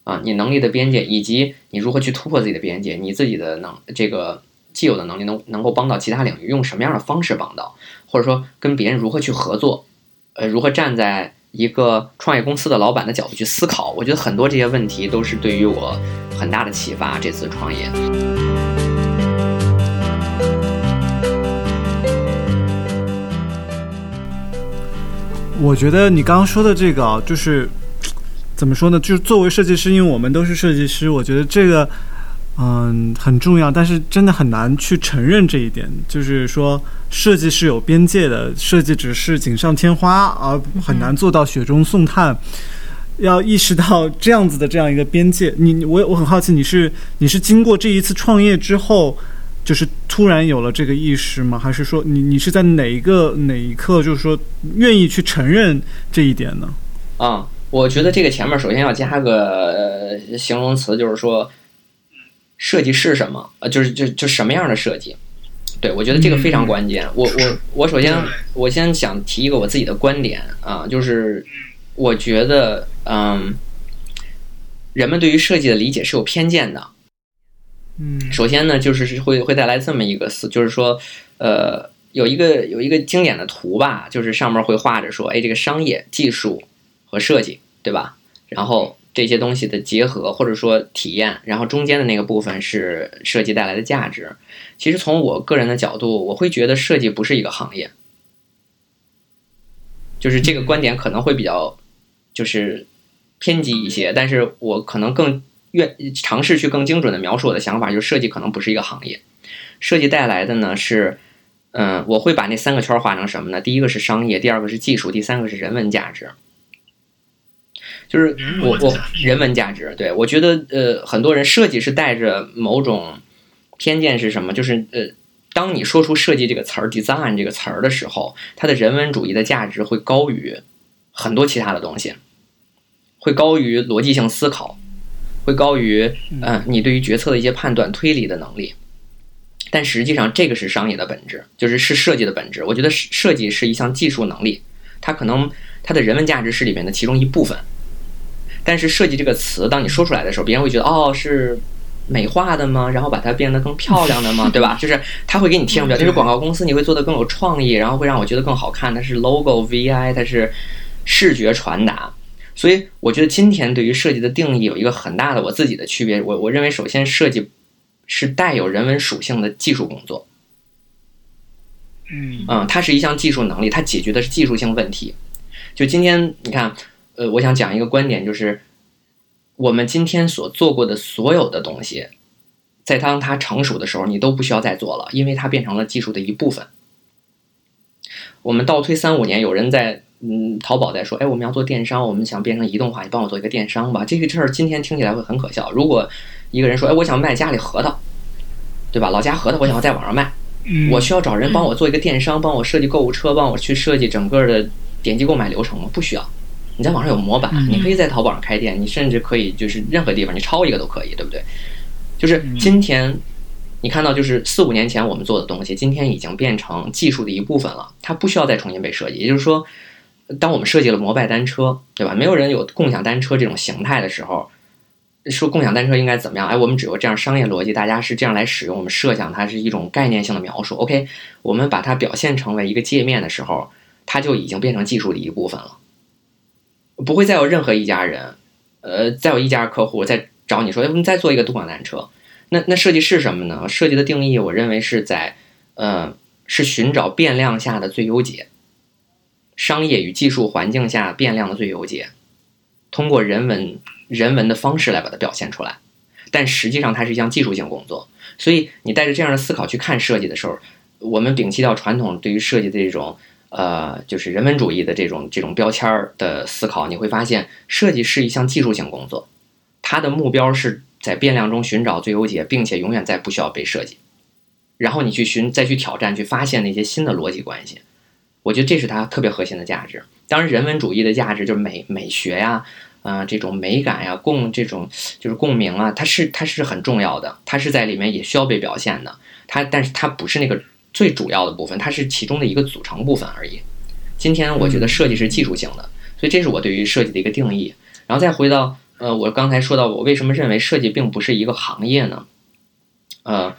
啊，你能力的边界以及你如何去突破自己的边界，你自己的能这个。既有的能力能能够帮到其他领域，用什么样的方式帮到，或者说跟别人如何去合作，呃，如何站在一个创业公司的老板的角度去思考，我觉得很多这些问题都是对于我很大的启发。这次创业，我觉得你刚刚说的这个啊，就是怎么说呢？就是作为设计师，因为我们都是设计师，我觉得这个。嗯，很重要，但是真的很难去承认这一点。就是说，设计是有边界的，设计只是锦上添花，而很难做到雪中送炭。要意识到这样子的这样一个边界。你，我我很好奇，你是你是经过这一次创业之后，就是突然有了这个意识吗？还是说，你你是在哪一个哪一刻，就是说愿意去承认这一点呢？啊，我觉得这个前面首先要加个形容词，就是说。设计是什么？呃，就是就就什么样的设计？对我觉得这个非常关键。我我我首先我先想提一个我自己的观点啊，就是我觉得嗯，人们对于设计的理解是有偏见的。嗯，首先呢，就是会会带来这么一个思，就是说，呃，有一个有一个经典的图吧，就是上面会画着说，哎，这个商业、技术和设计，对吧？然后。这些东西的结合，或者说体验，然后中间的那个部分是设计带来的价值。其实从我个人的角度，我会觉得设计不是一个行业，就是这个观点可能会比较就是偏激一些，但是我可能更愿尝试去更精准的描述我的想法，就是设计可能不是一个行业，设计带来的呢是，嗯，我会把那三个圈画成什么呢？第一个是商业，第二个是技术，第三个是人文价值。就是我我人文价值，对我觉得呃很多人设计是带着某种偏见是什么？就是呃当你说出设计这个词儿 design 这个词儿的时候，它的人文主义的价值会高于很多其他的东西，会高于逻辑性思考，会高于嗯你对于决策的一些判断推理的能力。但实际上这个是商业的本质，就是是设计的本质。我觉得设计是一项技术能力，它可能它的人文价值是里面的其中一部分。但是设计这个词，当你说出来的时候，别人会觉得哦，是美化的吗？然后把它变得更漂亮的吗？对吧？就是他会给你贴上标签。就是广告公司，你会做的更有创意，然后会让我觉得更好看。它是 logo VI，它是视觉传达。所以我觉得今天对于设计的定义有一个很大的我自己的区别。我我认为，首先设计是带有人文属性的技术工作。嗯嗯，它是一项技术能力，它解决的是技术性问题。就今天你看。呃，我想讲一个观点，就是我们今天所做过的所有的东西，在当它成熟的时候，你都不需要再做了，因为它变成了技术的一部分。我们倒推三五年，有人在嗯淘宝在说，哎，我们要做电商，我们想变成移动化，你帮我做一个电商吧。这个事儿今天听起来会很可笑。如果一个人说，哎，我想卖家里核桃，对吧？老家核桃，我想要在网上卖，我需要找人帮我做一个电商，帮我设计购物车，帮我去设计整个的点击购买流程吗？不需要。你在网上有模板，你可以在淘宝上开店，你甚至可以就是任何地方你抄一个都可以，对不对？就是今天你看到就是四五年前我们做的东西，今天已经变成技术的一部分了，它不需要再重新被设计。也就是说，当我们设计了摩拜单车，对吧？没有人有共享单车这种形态的时候，说共享单车应该怎么样？哎，我们只有这样商业逻辑，大家是这样来使用，我们设想它是一种概念性的描述。OK，我们把它表现成为一个界面的时候，它就已经变成技术的一部分了。不会再有任何一家人，呃，再有一家客户再找你说，要不你再做一个共享单车？那那设计是什么呢？设计的定义，我认为是在，呃，是寻找变量下的最优解，商业与技术环境下变量的最优解，通过人文人文的方式来把它表现出来，但实际上它是一项技术性工作。所以你带着这样的思考去看设计的时候，我们摒弃掉传统对于设计的这种呃，就是人文主义的这种这种标签儿的思考，你会发现设计是一项技术性工作，它的目标是在变量中寻找最优解，并且永远在不需要被设计。然后你去寻，再去挑战，去发现那些新的逻辑关系。我觉得这是它特别核心的价值。当然，人文主义的价值就是美美学呀，啊，这种美感呀，共这种就是共鸣啊，它是它是很重要的，它是在里面也需要被表现的。它，但是它不是那个最主要的部分，它是其中的一个组成部分而已。今天我觉得设计是技术性的，所以这是我对于设计的一个定义。然后再回到呃，我刚才说到我为什么认为设计并不是一个行业呢？呃。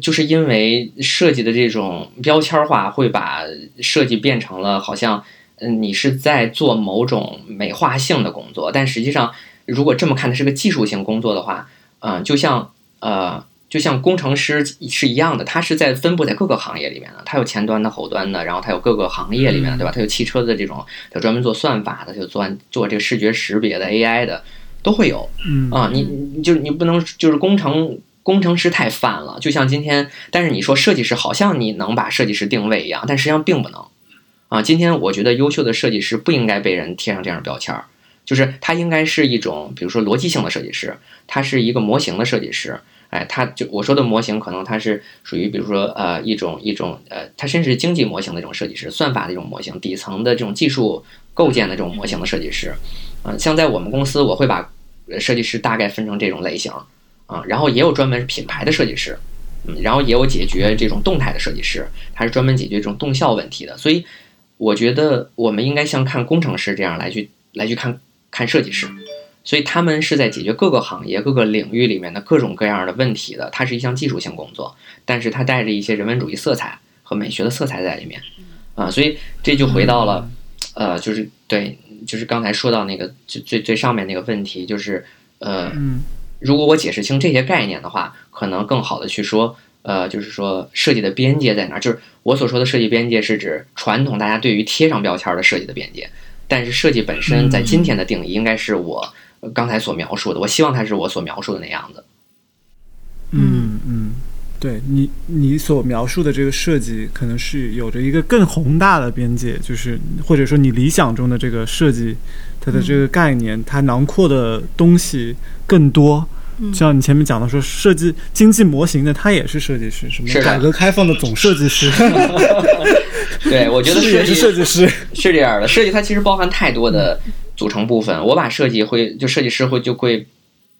就是因为设计的这种标签化，会把设计变成了好像，嗯，你是在做某种美化性的工作。但实际上，如果这么看，它是个技术性工作的话，嗯，就像呃，就像工程师是一样的，它是在分布在各个行业里面的。它有前端的、后端的，然后它有各个行业里面的，对吧？它有汽车的这种，它专门做算法的，就做做这个视觉识别的 AI 的，都会有。嗯啊，你你就你不能就是工程。工程师太泛了，就像今天，但是你说设计师好像你能把设计师定位一样，但实际上并不能。啊，今天我觉得优秀的设计师不应该被人贴上这样的标签儿，就是他应该是一种，比如说逻辑性的设计师，他是一个模型的设计师。哎，他就我说的模型，可能他是属于比如说呃一种一种呃，他甚至经济模型的这种设计师，算法的这种模型，底层的这种技术构建的这种模型的设计师。嗯，像在我们公司，我会把设计师大概分成这种类型。啊，然后也有专门品牌的设计师，嗯，然后也有解决这种动态的设计师，他是专门解决这种动效问题的。所以，我觉得我们应该像看工程师这样来去来去看看设计师，所以他们是在解决各个行业各个领域里面的各种各样的问题的。它是一项技术性工作，但是它带着一些人文主义色彩和美学的色彩在里面，啊，所以这就回到了，呃，就是对，就是刚才说到那个最最最上面那个问题，就是呃。如果我解释清这些概念的话，可能更好的去说，呃，就是说设计的边界在哪？就是我所说的设计边界是指传统大家对于贴上标签的设计的边界，但是设计本身在今天的定义应该是我刚才所描述的，我希望它是我所描述的那样子。嗯嗯，对你你所描述的这个设计，可能是有着一个更宏大的边界，就是或者说你理想中的这个设计。它的这个概念，它囊括的东西更多。就像你前面讲的说，设计经济模型的，他也是设计师，什么改革开放的总设计师。对，我觉得设计设计师是这样的。设计它其实包含太多的组成部分。我把设计会就设计师会就会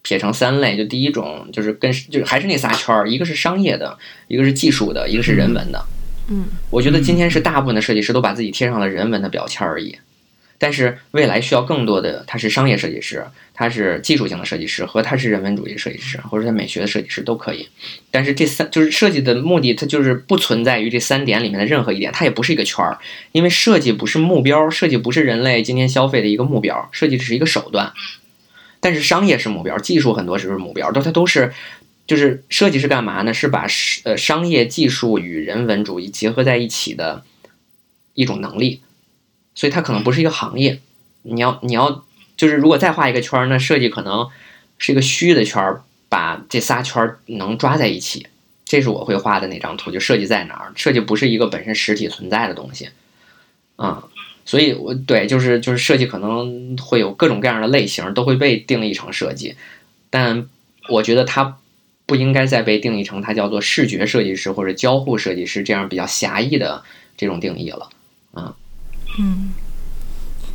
撇成三类。就第一种就是跟就还是那仨圈儿，一个是商业的，一个是技术的，一个是人文的。嗯，我觉得今天是大部分的设计师都把自己贴上了人文的标签而已。但是未来需要更多的，他是商业设计师，他是技术性的设计师，和他是人文主义设计师，或者他美学的设计师都可以。但是这三就是设计的目的，它就是不存在于这三点里面的任何一点，它也不是一个圈儿，因为设计不是目标，设计不是人类今天消费的一个目标，设计只是一个手段。但是商业是目标，技术很多时候是目标，都它都是，就是设计是干嘛呢？是把呃商业技术与人文主义结合在一起的一种能力。所以它可能不是一个行业，你要你要就是如果再画一个圈儿，那设计可能是一个虚的圈儿，把这仨圈儿能抓在一起。这是我会画的那张图，就设计在哪儿？设计不是一个本身实体存在的东西，啊，所以我对就是就是设计可能会有各种各样的类型，都会被定义成设计，但我觉得它不应该再被定义成它叫做视觉设计师或者交互设计师这样比较狭义的这种定义了，啊。嗯，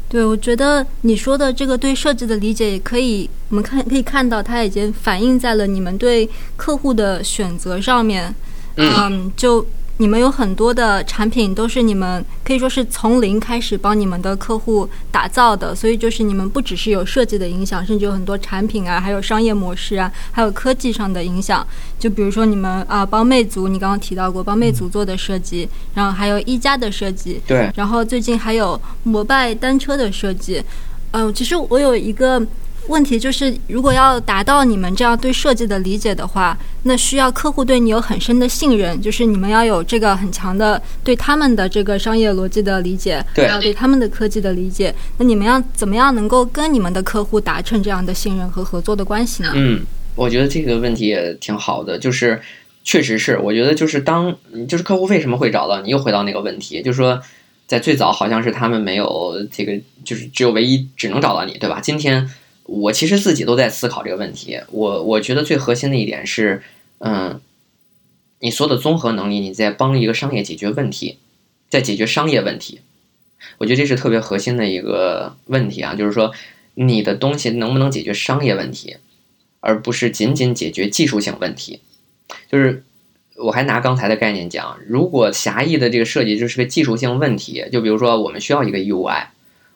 对，我觉得你说的这个对设计的理解，也可以我们看可以看到，它已经反映在了你们对客户的选择上面。嗯，就。你们有很多的产品都是你们可以说是从零开始帮你们的客户打造的，所以就是你们不只是有设计的影响，甚至有很多产品啊，还有商业模式啊，还有科技上的影响。就比如说你们啊，帮魅族，你刚刚提到过帮魅族做的设计，然后还有一加的设计，对，然后最近还有摩拜单车的设计。嗯，其实我有一个。问题就是，如果要达到你们这样对设计的理解的话，那需要客户对你有很深的信任，就是你们要有这个很强的对他们的这个商业逻辑的理解，对，要对他们的科技的理解。那你们要怎么样能够跟你们的客户达成这样的信任和合作的关系呢？嗯，我觉得这个问题也挺好的，就是确实是，我觉得就是当就是客户为什么会找到你，又回到那个问题，就是说在最早好像是他们没有这个，就是只有唯一只能找到你，对吧？今天。我其实自己都在思考这个问题。我我觉得最核心的一点是，嗯，你所有的综合能力，你在帮一个商业解决问题，在解决商业问题。我觉得这是特别核心的一个问题啊，就是说你的东西能不能解决商业问题，而不是仅仅解决技术性问题。就是我还拿刚才的概念讲，如果狭义的这个设计就是个技术性问题，就比如说我们需要一个 UI，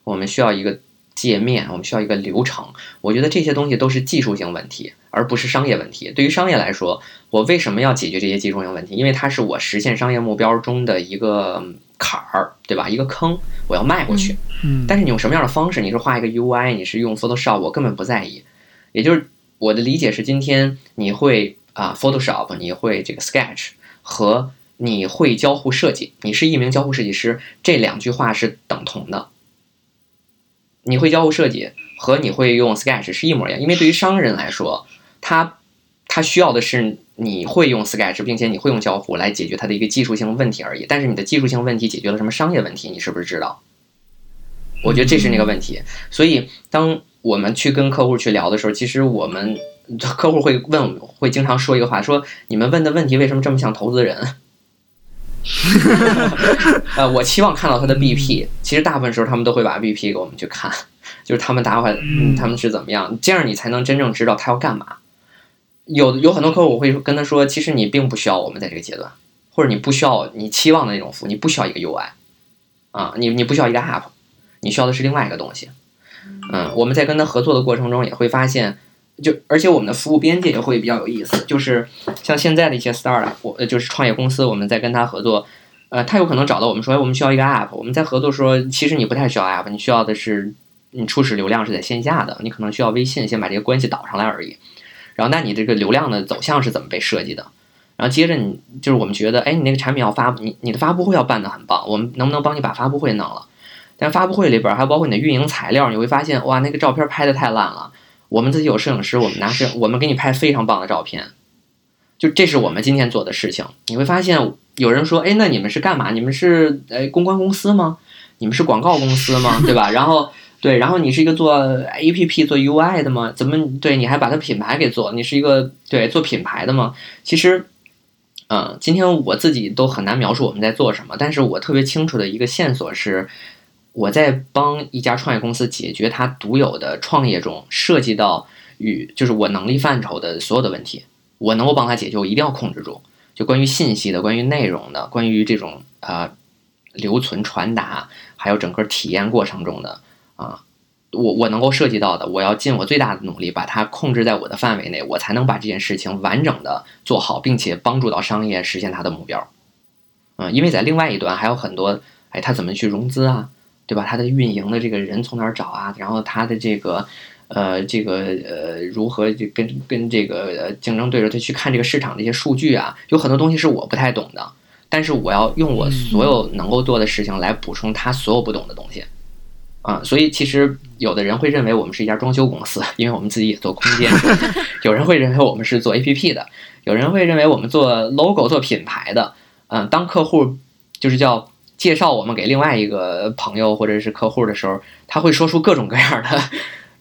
我们需要一个。界面，我们需要一个流程。我觉得这些东西都是技术性问题，而不是商业问题。对于商业来说，我为什么要解决这些技术性问题？因为它是我实现商业目标中的一个坎儿，对吧？一个坑，我要迈过去。嗯。但是你用什么样的方式？你是画一个 UI，你是用 Photoshop，我根本不在意。也就是我的理解是，今天你会啊 Photoshop，你会这个 Sketch，和你会交互设计，你是一名交互设计师，这两句话是等同的。你会交互设计和你会用 Sketch 是一模一样，因为对于商人来说，他他需要的是你会用 Sketch，并且你会用交互来解决他的一个技术性问题而已。但是你的技术性问题解决了什么商业问题？你是不是知道？我觉得这是那个问题。所以当我们去跟客户去聊的时候，其实我们客户会问，会经常说一个话，说你们问的问题为什么这么像投资人？呃，我期望看到他的 BP。其实大部分时候他们都会把 BP 给我们去看，就是他们打回来，他们是怎么样，这样你才能真正知道他要干嘛。有有很多客户我会跟他说，其实你并不需要我们在这个阶段，或者你不需要你期望的那种服务，你不需要一个 UI 啊，你你不需要一个 App，你需要的是另外一个东西。嗯，我们在跟他合作的过程中也会发现。就而且我们的服务边界也会比较有意思，就是像现在的一些 startup，我就是创业公司，我们在跟他合作，呃，他有可能找到我们说，哎，我们需要一个 app，我们在合作说，其实你不太需要 app，你需要的是你初始流量是在线下的，你可能需要微信先把这个关系导上来而已。然后那你这个流量的走向是怎么被设计的？然后接着你就是我们觉得，哎，你那个产品要发，你你的发布会要办得很棒，我们能不能帮你把发布会弄了？但发布会里边还包括你的运营材料，你会发现，哇，那个照片拍的太烂了。我们自己有摄影师，我们拿摄，我们给你拍非常棒的照片，就这是我们今天做的事情。你会发现有人说：“哎，那你们是干嘛？你们是呃公关公司吗？你们是广告公司吗？对吧？”然后对，然后你是一个做 A P P 做 U I 的吗？怎么对你还把它品牌给做？你是一个对做品牌的吗？其实，嗯，今天我自己都很难描述我们在做什么，但是我特别清楚的一个线索是。我在帮一家创业公司解决它独有的创业中涉及到与就是我能力范畴的所有的问题，我能够帮他解决，我一定要控制住。就关于信息的、关于内容的、关于这种啊留存传达，还有整个体验过程中的啊，我我能够涉及到的，我要尽我最大的努力把它控制在我的范围内，我才能把这件事情完整的做好，并且帮助到商业实现它的目标。嗯，因为在另外一端还有很多，哎，他怎么去融资啊？对吧？他的运营的这个人从哪儿找啊？然后他的这个，呃，这个呃，如何就跟跟这个竞争对手他去看这个市场的一些数据啊？有很多东西是我不太懂的，但是我要用我所有能够做的事情来补充他所有不懂的东西，啊，所以其实有的人会认为我们是一家装修公司，因为我们自己也做空间；有人会认为我们是做 APP 的；有人会认为我们做 logo 做品牌的。嗯，当客户就是叫。介绍我们给另外一个朋友或者是客户的时候，他会说出各种各样的，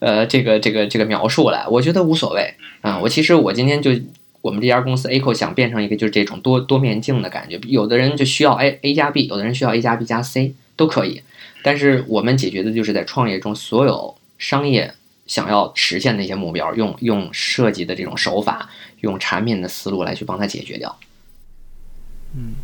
呃，这个这个这个描述来。我觉得无所谓啊。我其实我今天就我们这家公司 A 口想变成一个就是这种多多面镜的感觉。有的人就需要 A A 加 B，有的人需要 A 加 B 加 C 都可以。但是我们解决的就是在创业中所有商业想要实现的一些目标，用用设计的这种手法，用产品的思路来去帮他解决掉。嗯。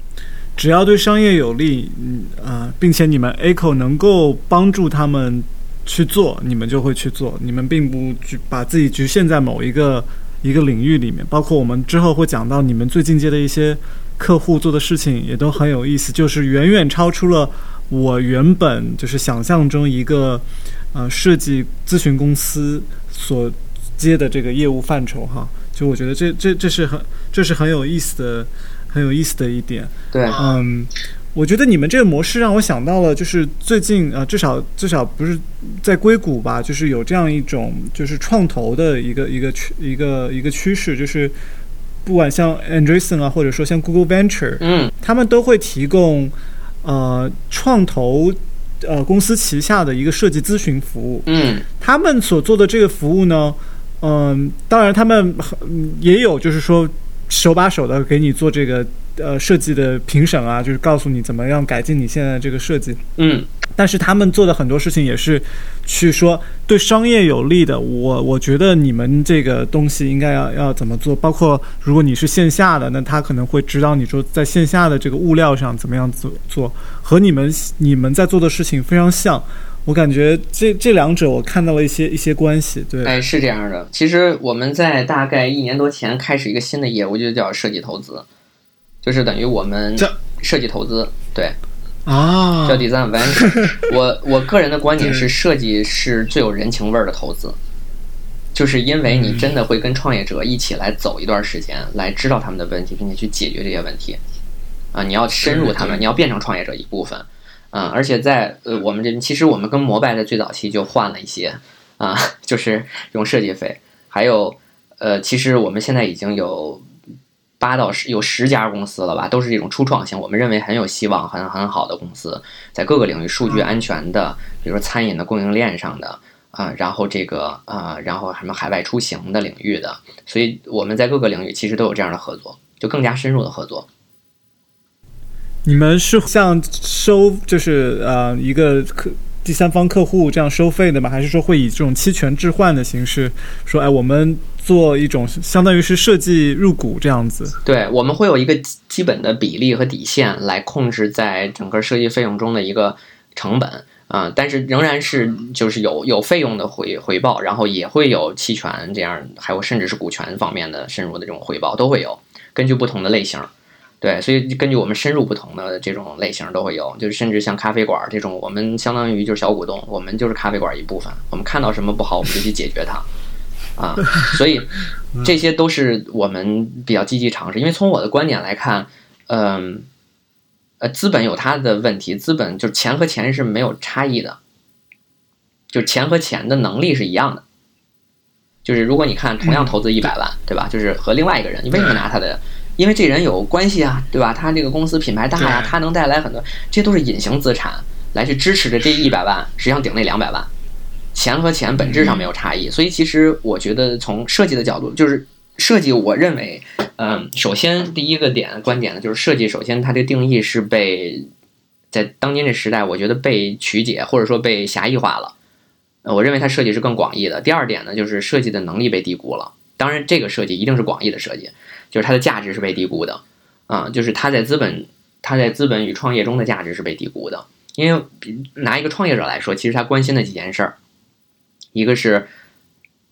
只要对商业有利，嗯啊，并且你们 A 口能够帮助他们去做，你们就会去做。你们并不局把自己局限在某一个一个领域里面。包括我们之后会讲到，你们最近接的一些客户做的事情也都很有意思，就是远远超出了我原本就是想象中一个呃设计咨询公司所接的这个业务范畴哈。就我觉得这这这是很这是很有意思的很有意思的一点。对，嗯。我觉得你们这个模式让我想到了，就是最近呃，至少至少不是在硅谷吧，就是有这样一种就是创投的一个一个趋一个一个趋势，就是不管像 Andreessen 啊，或者说像 Google Venture，嗯，他们都会提供呃创投呃公司旗下的一个设计咨询服务，嗯，他们所做的这个服务呢，嗯，当然他们也有就是说手把手的给你做这个。呃，设计的评审啊，就是告诉你怎么样改进你现在这个设计。嗯，但是他们做的很多事情也是去说对商业有利的。我我觉得你们这个东西应该要要怎么做？包括如果你是线下的，那他可能会指导你说在线下的这个物料上怎么样做做，和你们你们在做的事情非常像。我感觉这这两者我看到了一些一些关系。对，哎，是这样的。其实我们在大概一年多前开始一个新的业务，就叫设计投资。就是等于我们设计投资，对，啊，叫 design venture。我我个人的观点是，设计是最有人情味儿的投资，就是因为你真的会跟创业者一起来走一段时间，来知道他们的问题，并且去解决这些问题。啊，你要深入他们，你要变成创业者一部分。嗯，而且在呃，我们这其实我们跟摩拜在最早期就换了一些啊，就是用设计费，还有呃，其实我们现在已经有。八到十有十家公司了吧，都是这种初创型，我们认为很有希望、很很好的公司，在各个领域，数据安全的，比如说餐饮的供应链上的啊，然后这个啊，然后什么海外出行的领域的，所以我们在各个领域其实都有这样的合作，就更加深入的合作。你们是像收就是呃一个客第三方客户这样收费的吗？还是说会以这种期权置换的形式说，哎，我们？做一种相当于是设计入股这样子，对，我们会有一个基本的比例和底线来控制在整个设计费用中的一个成本。啊，但是仍然是就是有有费用的回回报，然后也会有期权这样，还有甚至是股权方面的深入的这种回报都会有，根据不同的类型，对，所以根据我们深入不同的这种类型都会有，就是甚至像咖啡馆这种，我们相当于就是小股东，我们就是咖啡馆一部分，我们看到什么不好，我们就去解决它。啊，所以这些都是我们比较积极尝试。因为从我的观点来看，嗯，呃，资本有它的问题，资本就是钱和钱是没有差异的，就是钱和钱的能力是一样的。就是如果你看同样投资一百万，对吧？就是和另外一个人，你为什么拿他的？因为这人有关系啊，对吧？他这个公司品牌大呀，他能带来很多，这些都是隐形资产，来去支持着这一百万，实际上顶那两百万。钱和钱本质上没有差异，所以其实我觉得从设计的角度，就是设计，我认为，嗯，首先第一个点观点呢，就是设计，首先它的定义是被在当今这时代，我觉得被曲解或者说被狭义化了。我认为它设计是更广义的。第二点呢，就是设计的能力被低估了。当然，这个设计一定是广义的设计，就是它的价值是被低估的啊，就是它在资本它在资本与创业中的价值是被低估的。因为拿一个创业者来说，其实他关心的几件事儿。一个是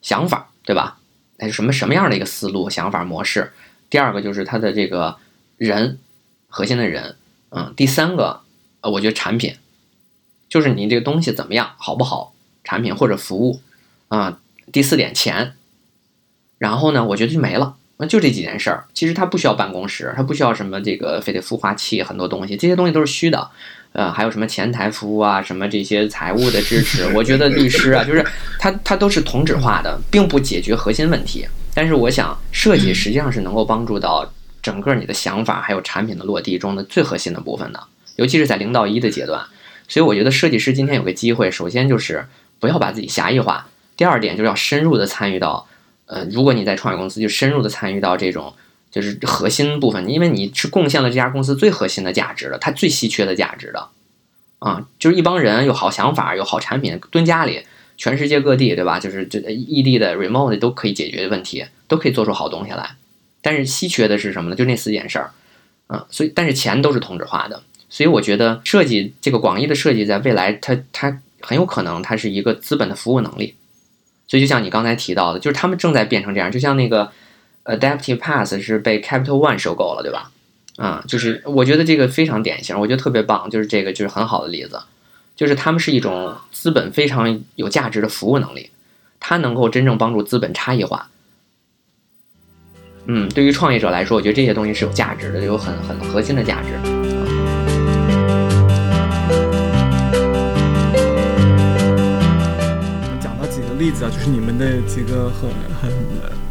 想法，对吧？那是什么什么样的一个思路、想法、模式？第二个就是他的这个人，核心的人，嗯。第三个，呃，我觉得产品，就是你这个东西怎么样，好不好？产品或者服务，啊。第四点，钱。然后呢，我觉得就没了，那就这几件事儿。其实他不需要办公室，他不需要什么这个非得孵化器，很多东西，这些东西都是虚的。呃，还有什么前台服务啊，什么这些财务的支持，我觉得律师啊，就是他他都是同质化的，并不解决核心问题。但是我想，设计实际上是能够帮助到整个你的想法还有产品的落地中的最核心的部分的，尤其是在零到一的阶段。所以我觉得设计师今天有个机会，首先就是不要把自己狭义化，第二点就是要深入的参与到，呃，如果你在创业公司，就深入的参与到这种。就是核心部分，因为你是贡献了这家公司最核心的价值的，它最稀缺的价值的，啊，就是一帮人有好想法、有好产品蹲家里，全世界各地，对吧？就是这异地的、remote 都可以解决问题，都可以做出好东西来。但是稀缺的是什么呢？就那四件事儿，啊，所以但是钱都是同质化的，所以我觉得设计这个广义的设计，在未来它它很有可能它是一个资本的服务能力。所以就像你刚才提到的，就是他们正在变成这样，就像那个。Adaptive Pass 是被 Capital One 收购了，对吧？啊，就是我觉得这个非常典型，我觉得特别棒，就是这个就是很好的例子，就是他们是一种资本非常有价值的服务能力，它能够真正帮助资本差异化。嗯，对于创业者来说，我觉得这些东西是有价值的，有很很核心的价值。讲到几个例子啊，就是你们的几个很很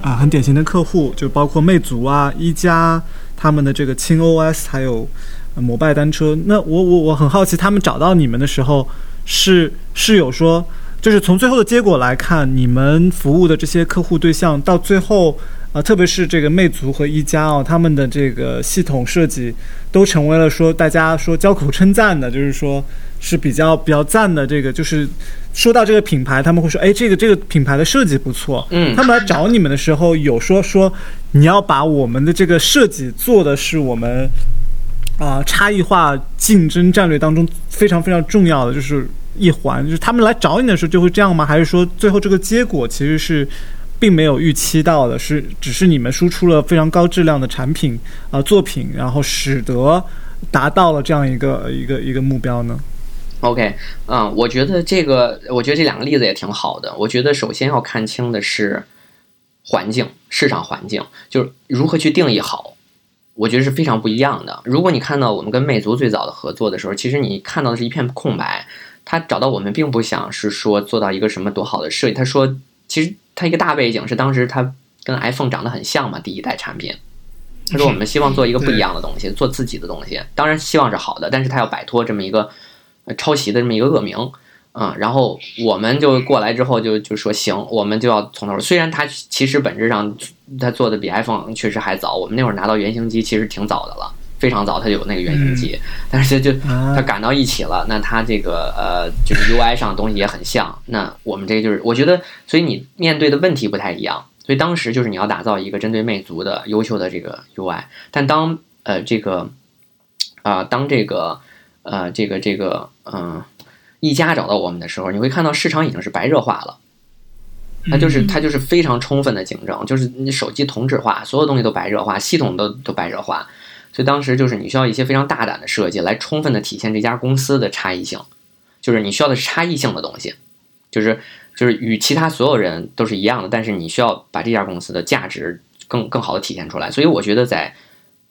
啊很典型的客户，就包括魅族啊、一加他们的这个轻 OS，还有摩拜单车。那我我我很好奇，他们找到你们的时候是是有说，就是从最后的结果来看，你们服务的这些客户对象到最后。啊，特别是这个魅族和一加哦，他们的这个系统设计都成为了说大家说交口称赞的，就是说是比较比较赞的。这个就是说到这个品牌，他们会说，哎，这个这个品牌的设计不错。嗯，他们来找你们的时候有说说你要把我们的这个设计做的是我们啊差异化竞争战略当中非常非常重要的就是一环。就是他们来找你的时候就会这样吗？还是说最后这个结果其实是？并没有预期到的是，只是你们输出了非常高质量的产品啊作品，然后使得达到了这样一个一个一个目标呢？OK，嗯，我觉得这个，我觉得这两个例子也挺好的。我觉得首先要看清的是环境，市场环境，就是如何去定义好，我觉得是非常不一样的。如果你看到我们跟魅族最早的合作的时候，其实你看到的是一片空白，他找到我们并不想是说做到一个什么多好的设计，他说其实。他一个大背景是当时他跟 iPhone 长得很像嘛，第一代产品。他说我们希望做一个不一样的东西，做自己的东西。当然希望是好的，但是他要摆脱这么一个抄袭的这么一个恶名，嗯。然后我们就过来之后就就说行，我们就要从头。虽然它其实本质上它做的比 iPhone 确实还早，我们那会儿拿到原型机其实挺早的了。非常早，它就有那个原型机，但是就它赶到一起了，那它这个呃，就是 UI 上的东西也很像。那我们这个就是，我觉得，所以你面对的问题不太一样。所以当时就是你要打造一个针对魅族的优秀的这个 UI，但当呃这个啊当这个呃这个这个嗯一家找到我们的时候，你会看到市场已经是白热化了，它就是它就是非常充分的竞争，就是你手机同质化，所有东西都白热化，系统都都白热化。所以当时就是你需要一些非常大胆的设计，来充分的体现这家公司的差异性，就是你需要的是差异性的东西，就是就是与其他所有人都是一样的，但是你需要把这家公司的价值更更好的体现出来。所以我觉得在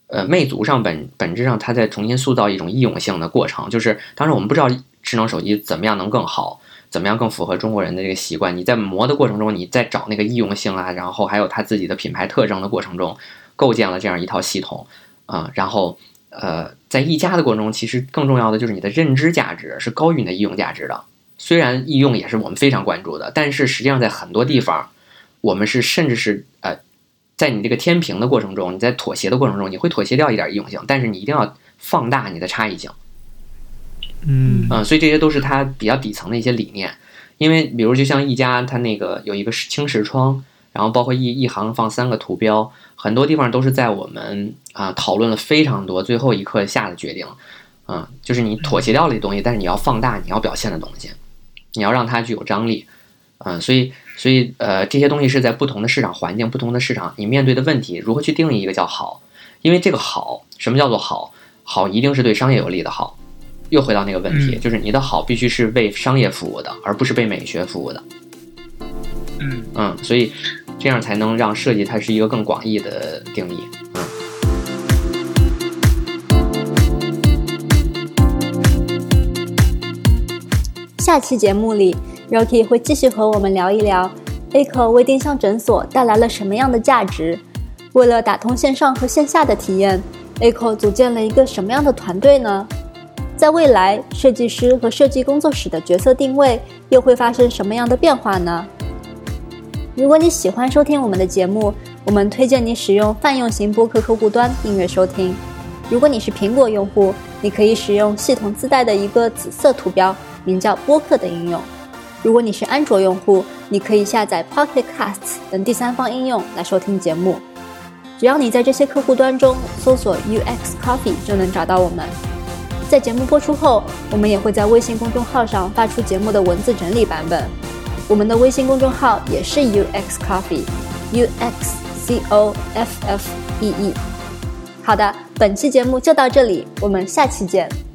呃魅族上本本质上，它在重新塑造一种易用性的过程，就是当时我们不知道智能手机怎么样能更好，怎么样更符合中国人的这个习惯。你在磨的过程中，你在找那个易用性啊，然后还有它自己的品牌特征的过程中，构建了这样一套系统。啊，然后，呃，在溢价的过程中，其实更重要的就是你的认知价值是高于你的易用价值的。虽然易用也是我们非常关注的，但是实际上在很多地方，我们是甚至是呃，在你这个天平的过程中，你在妥协的过程中，你会妥协掉一点易用性，但是你一定要放大你的差异性。嗯，啊，所以这些都是它比较底层的一些理念。因为比如就像一家，它那个有一个轻视窗，然后包括一一行放三个图标。很多地方都是在我们啊讨论了非常多，最后一刻下的决定，啊，就是你妥协掉了的东西，但是你要放大你要表现的东西，你要让它具有张力，嗯，所以所以呃这些东西是在不同的市场环境、不同的市场，你面对的问题如何去定义一个叫好？因为这个好，什么叫做好？好一定是对商业有利的好，又回到那个问题，就是你的好必须是为商业服务的，而不是被美学服务的。嗯嗯，所以。这样才能让设计它是一个更广义的定义，嗯。下期节目里，Rocky 会继续和我们聊一聊 Aco 为丁香诊所带来了什么样的价值。为了打通线上和线下的体验，Aco 组建了一个什么样的团队呢？在未来，设计师和设计工作室的角色定位又会发生什么样的变化呢？如果你喜欢收听我们的节目，我们推荐你使用泛用型播客客户端订阅收听。如果你是苹果用户，你可以使用系统自带的一个紫色图标，名叫播客的应用。如果你是安卓用户，你可以下载 Pocket Casts 等第三方应用来收听节目。只要你在这些客户端中搜索 UX Coffee，就能找到我们。在节目播出后，我们也会在微信公众号上发出节目的文字整理版本。我们的微信公众号也是 UX Coffee，U X C O F F E E。好的，本期节目就到这里，我们下期见。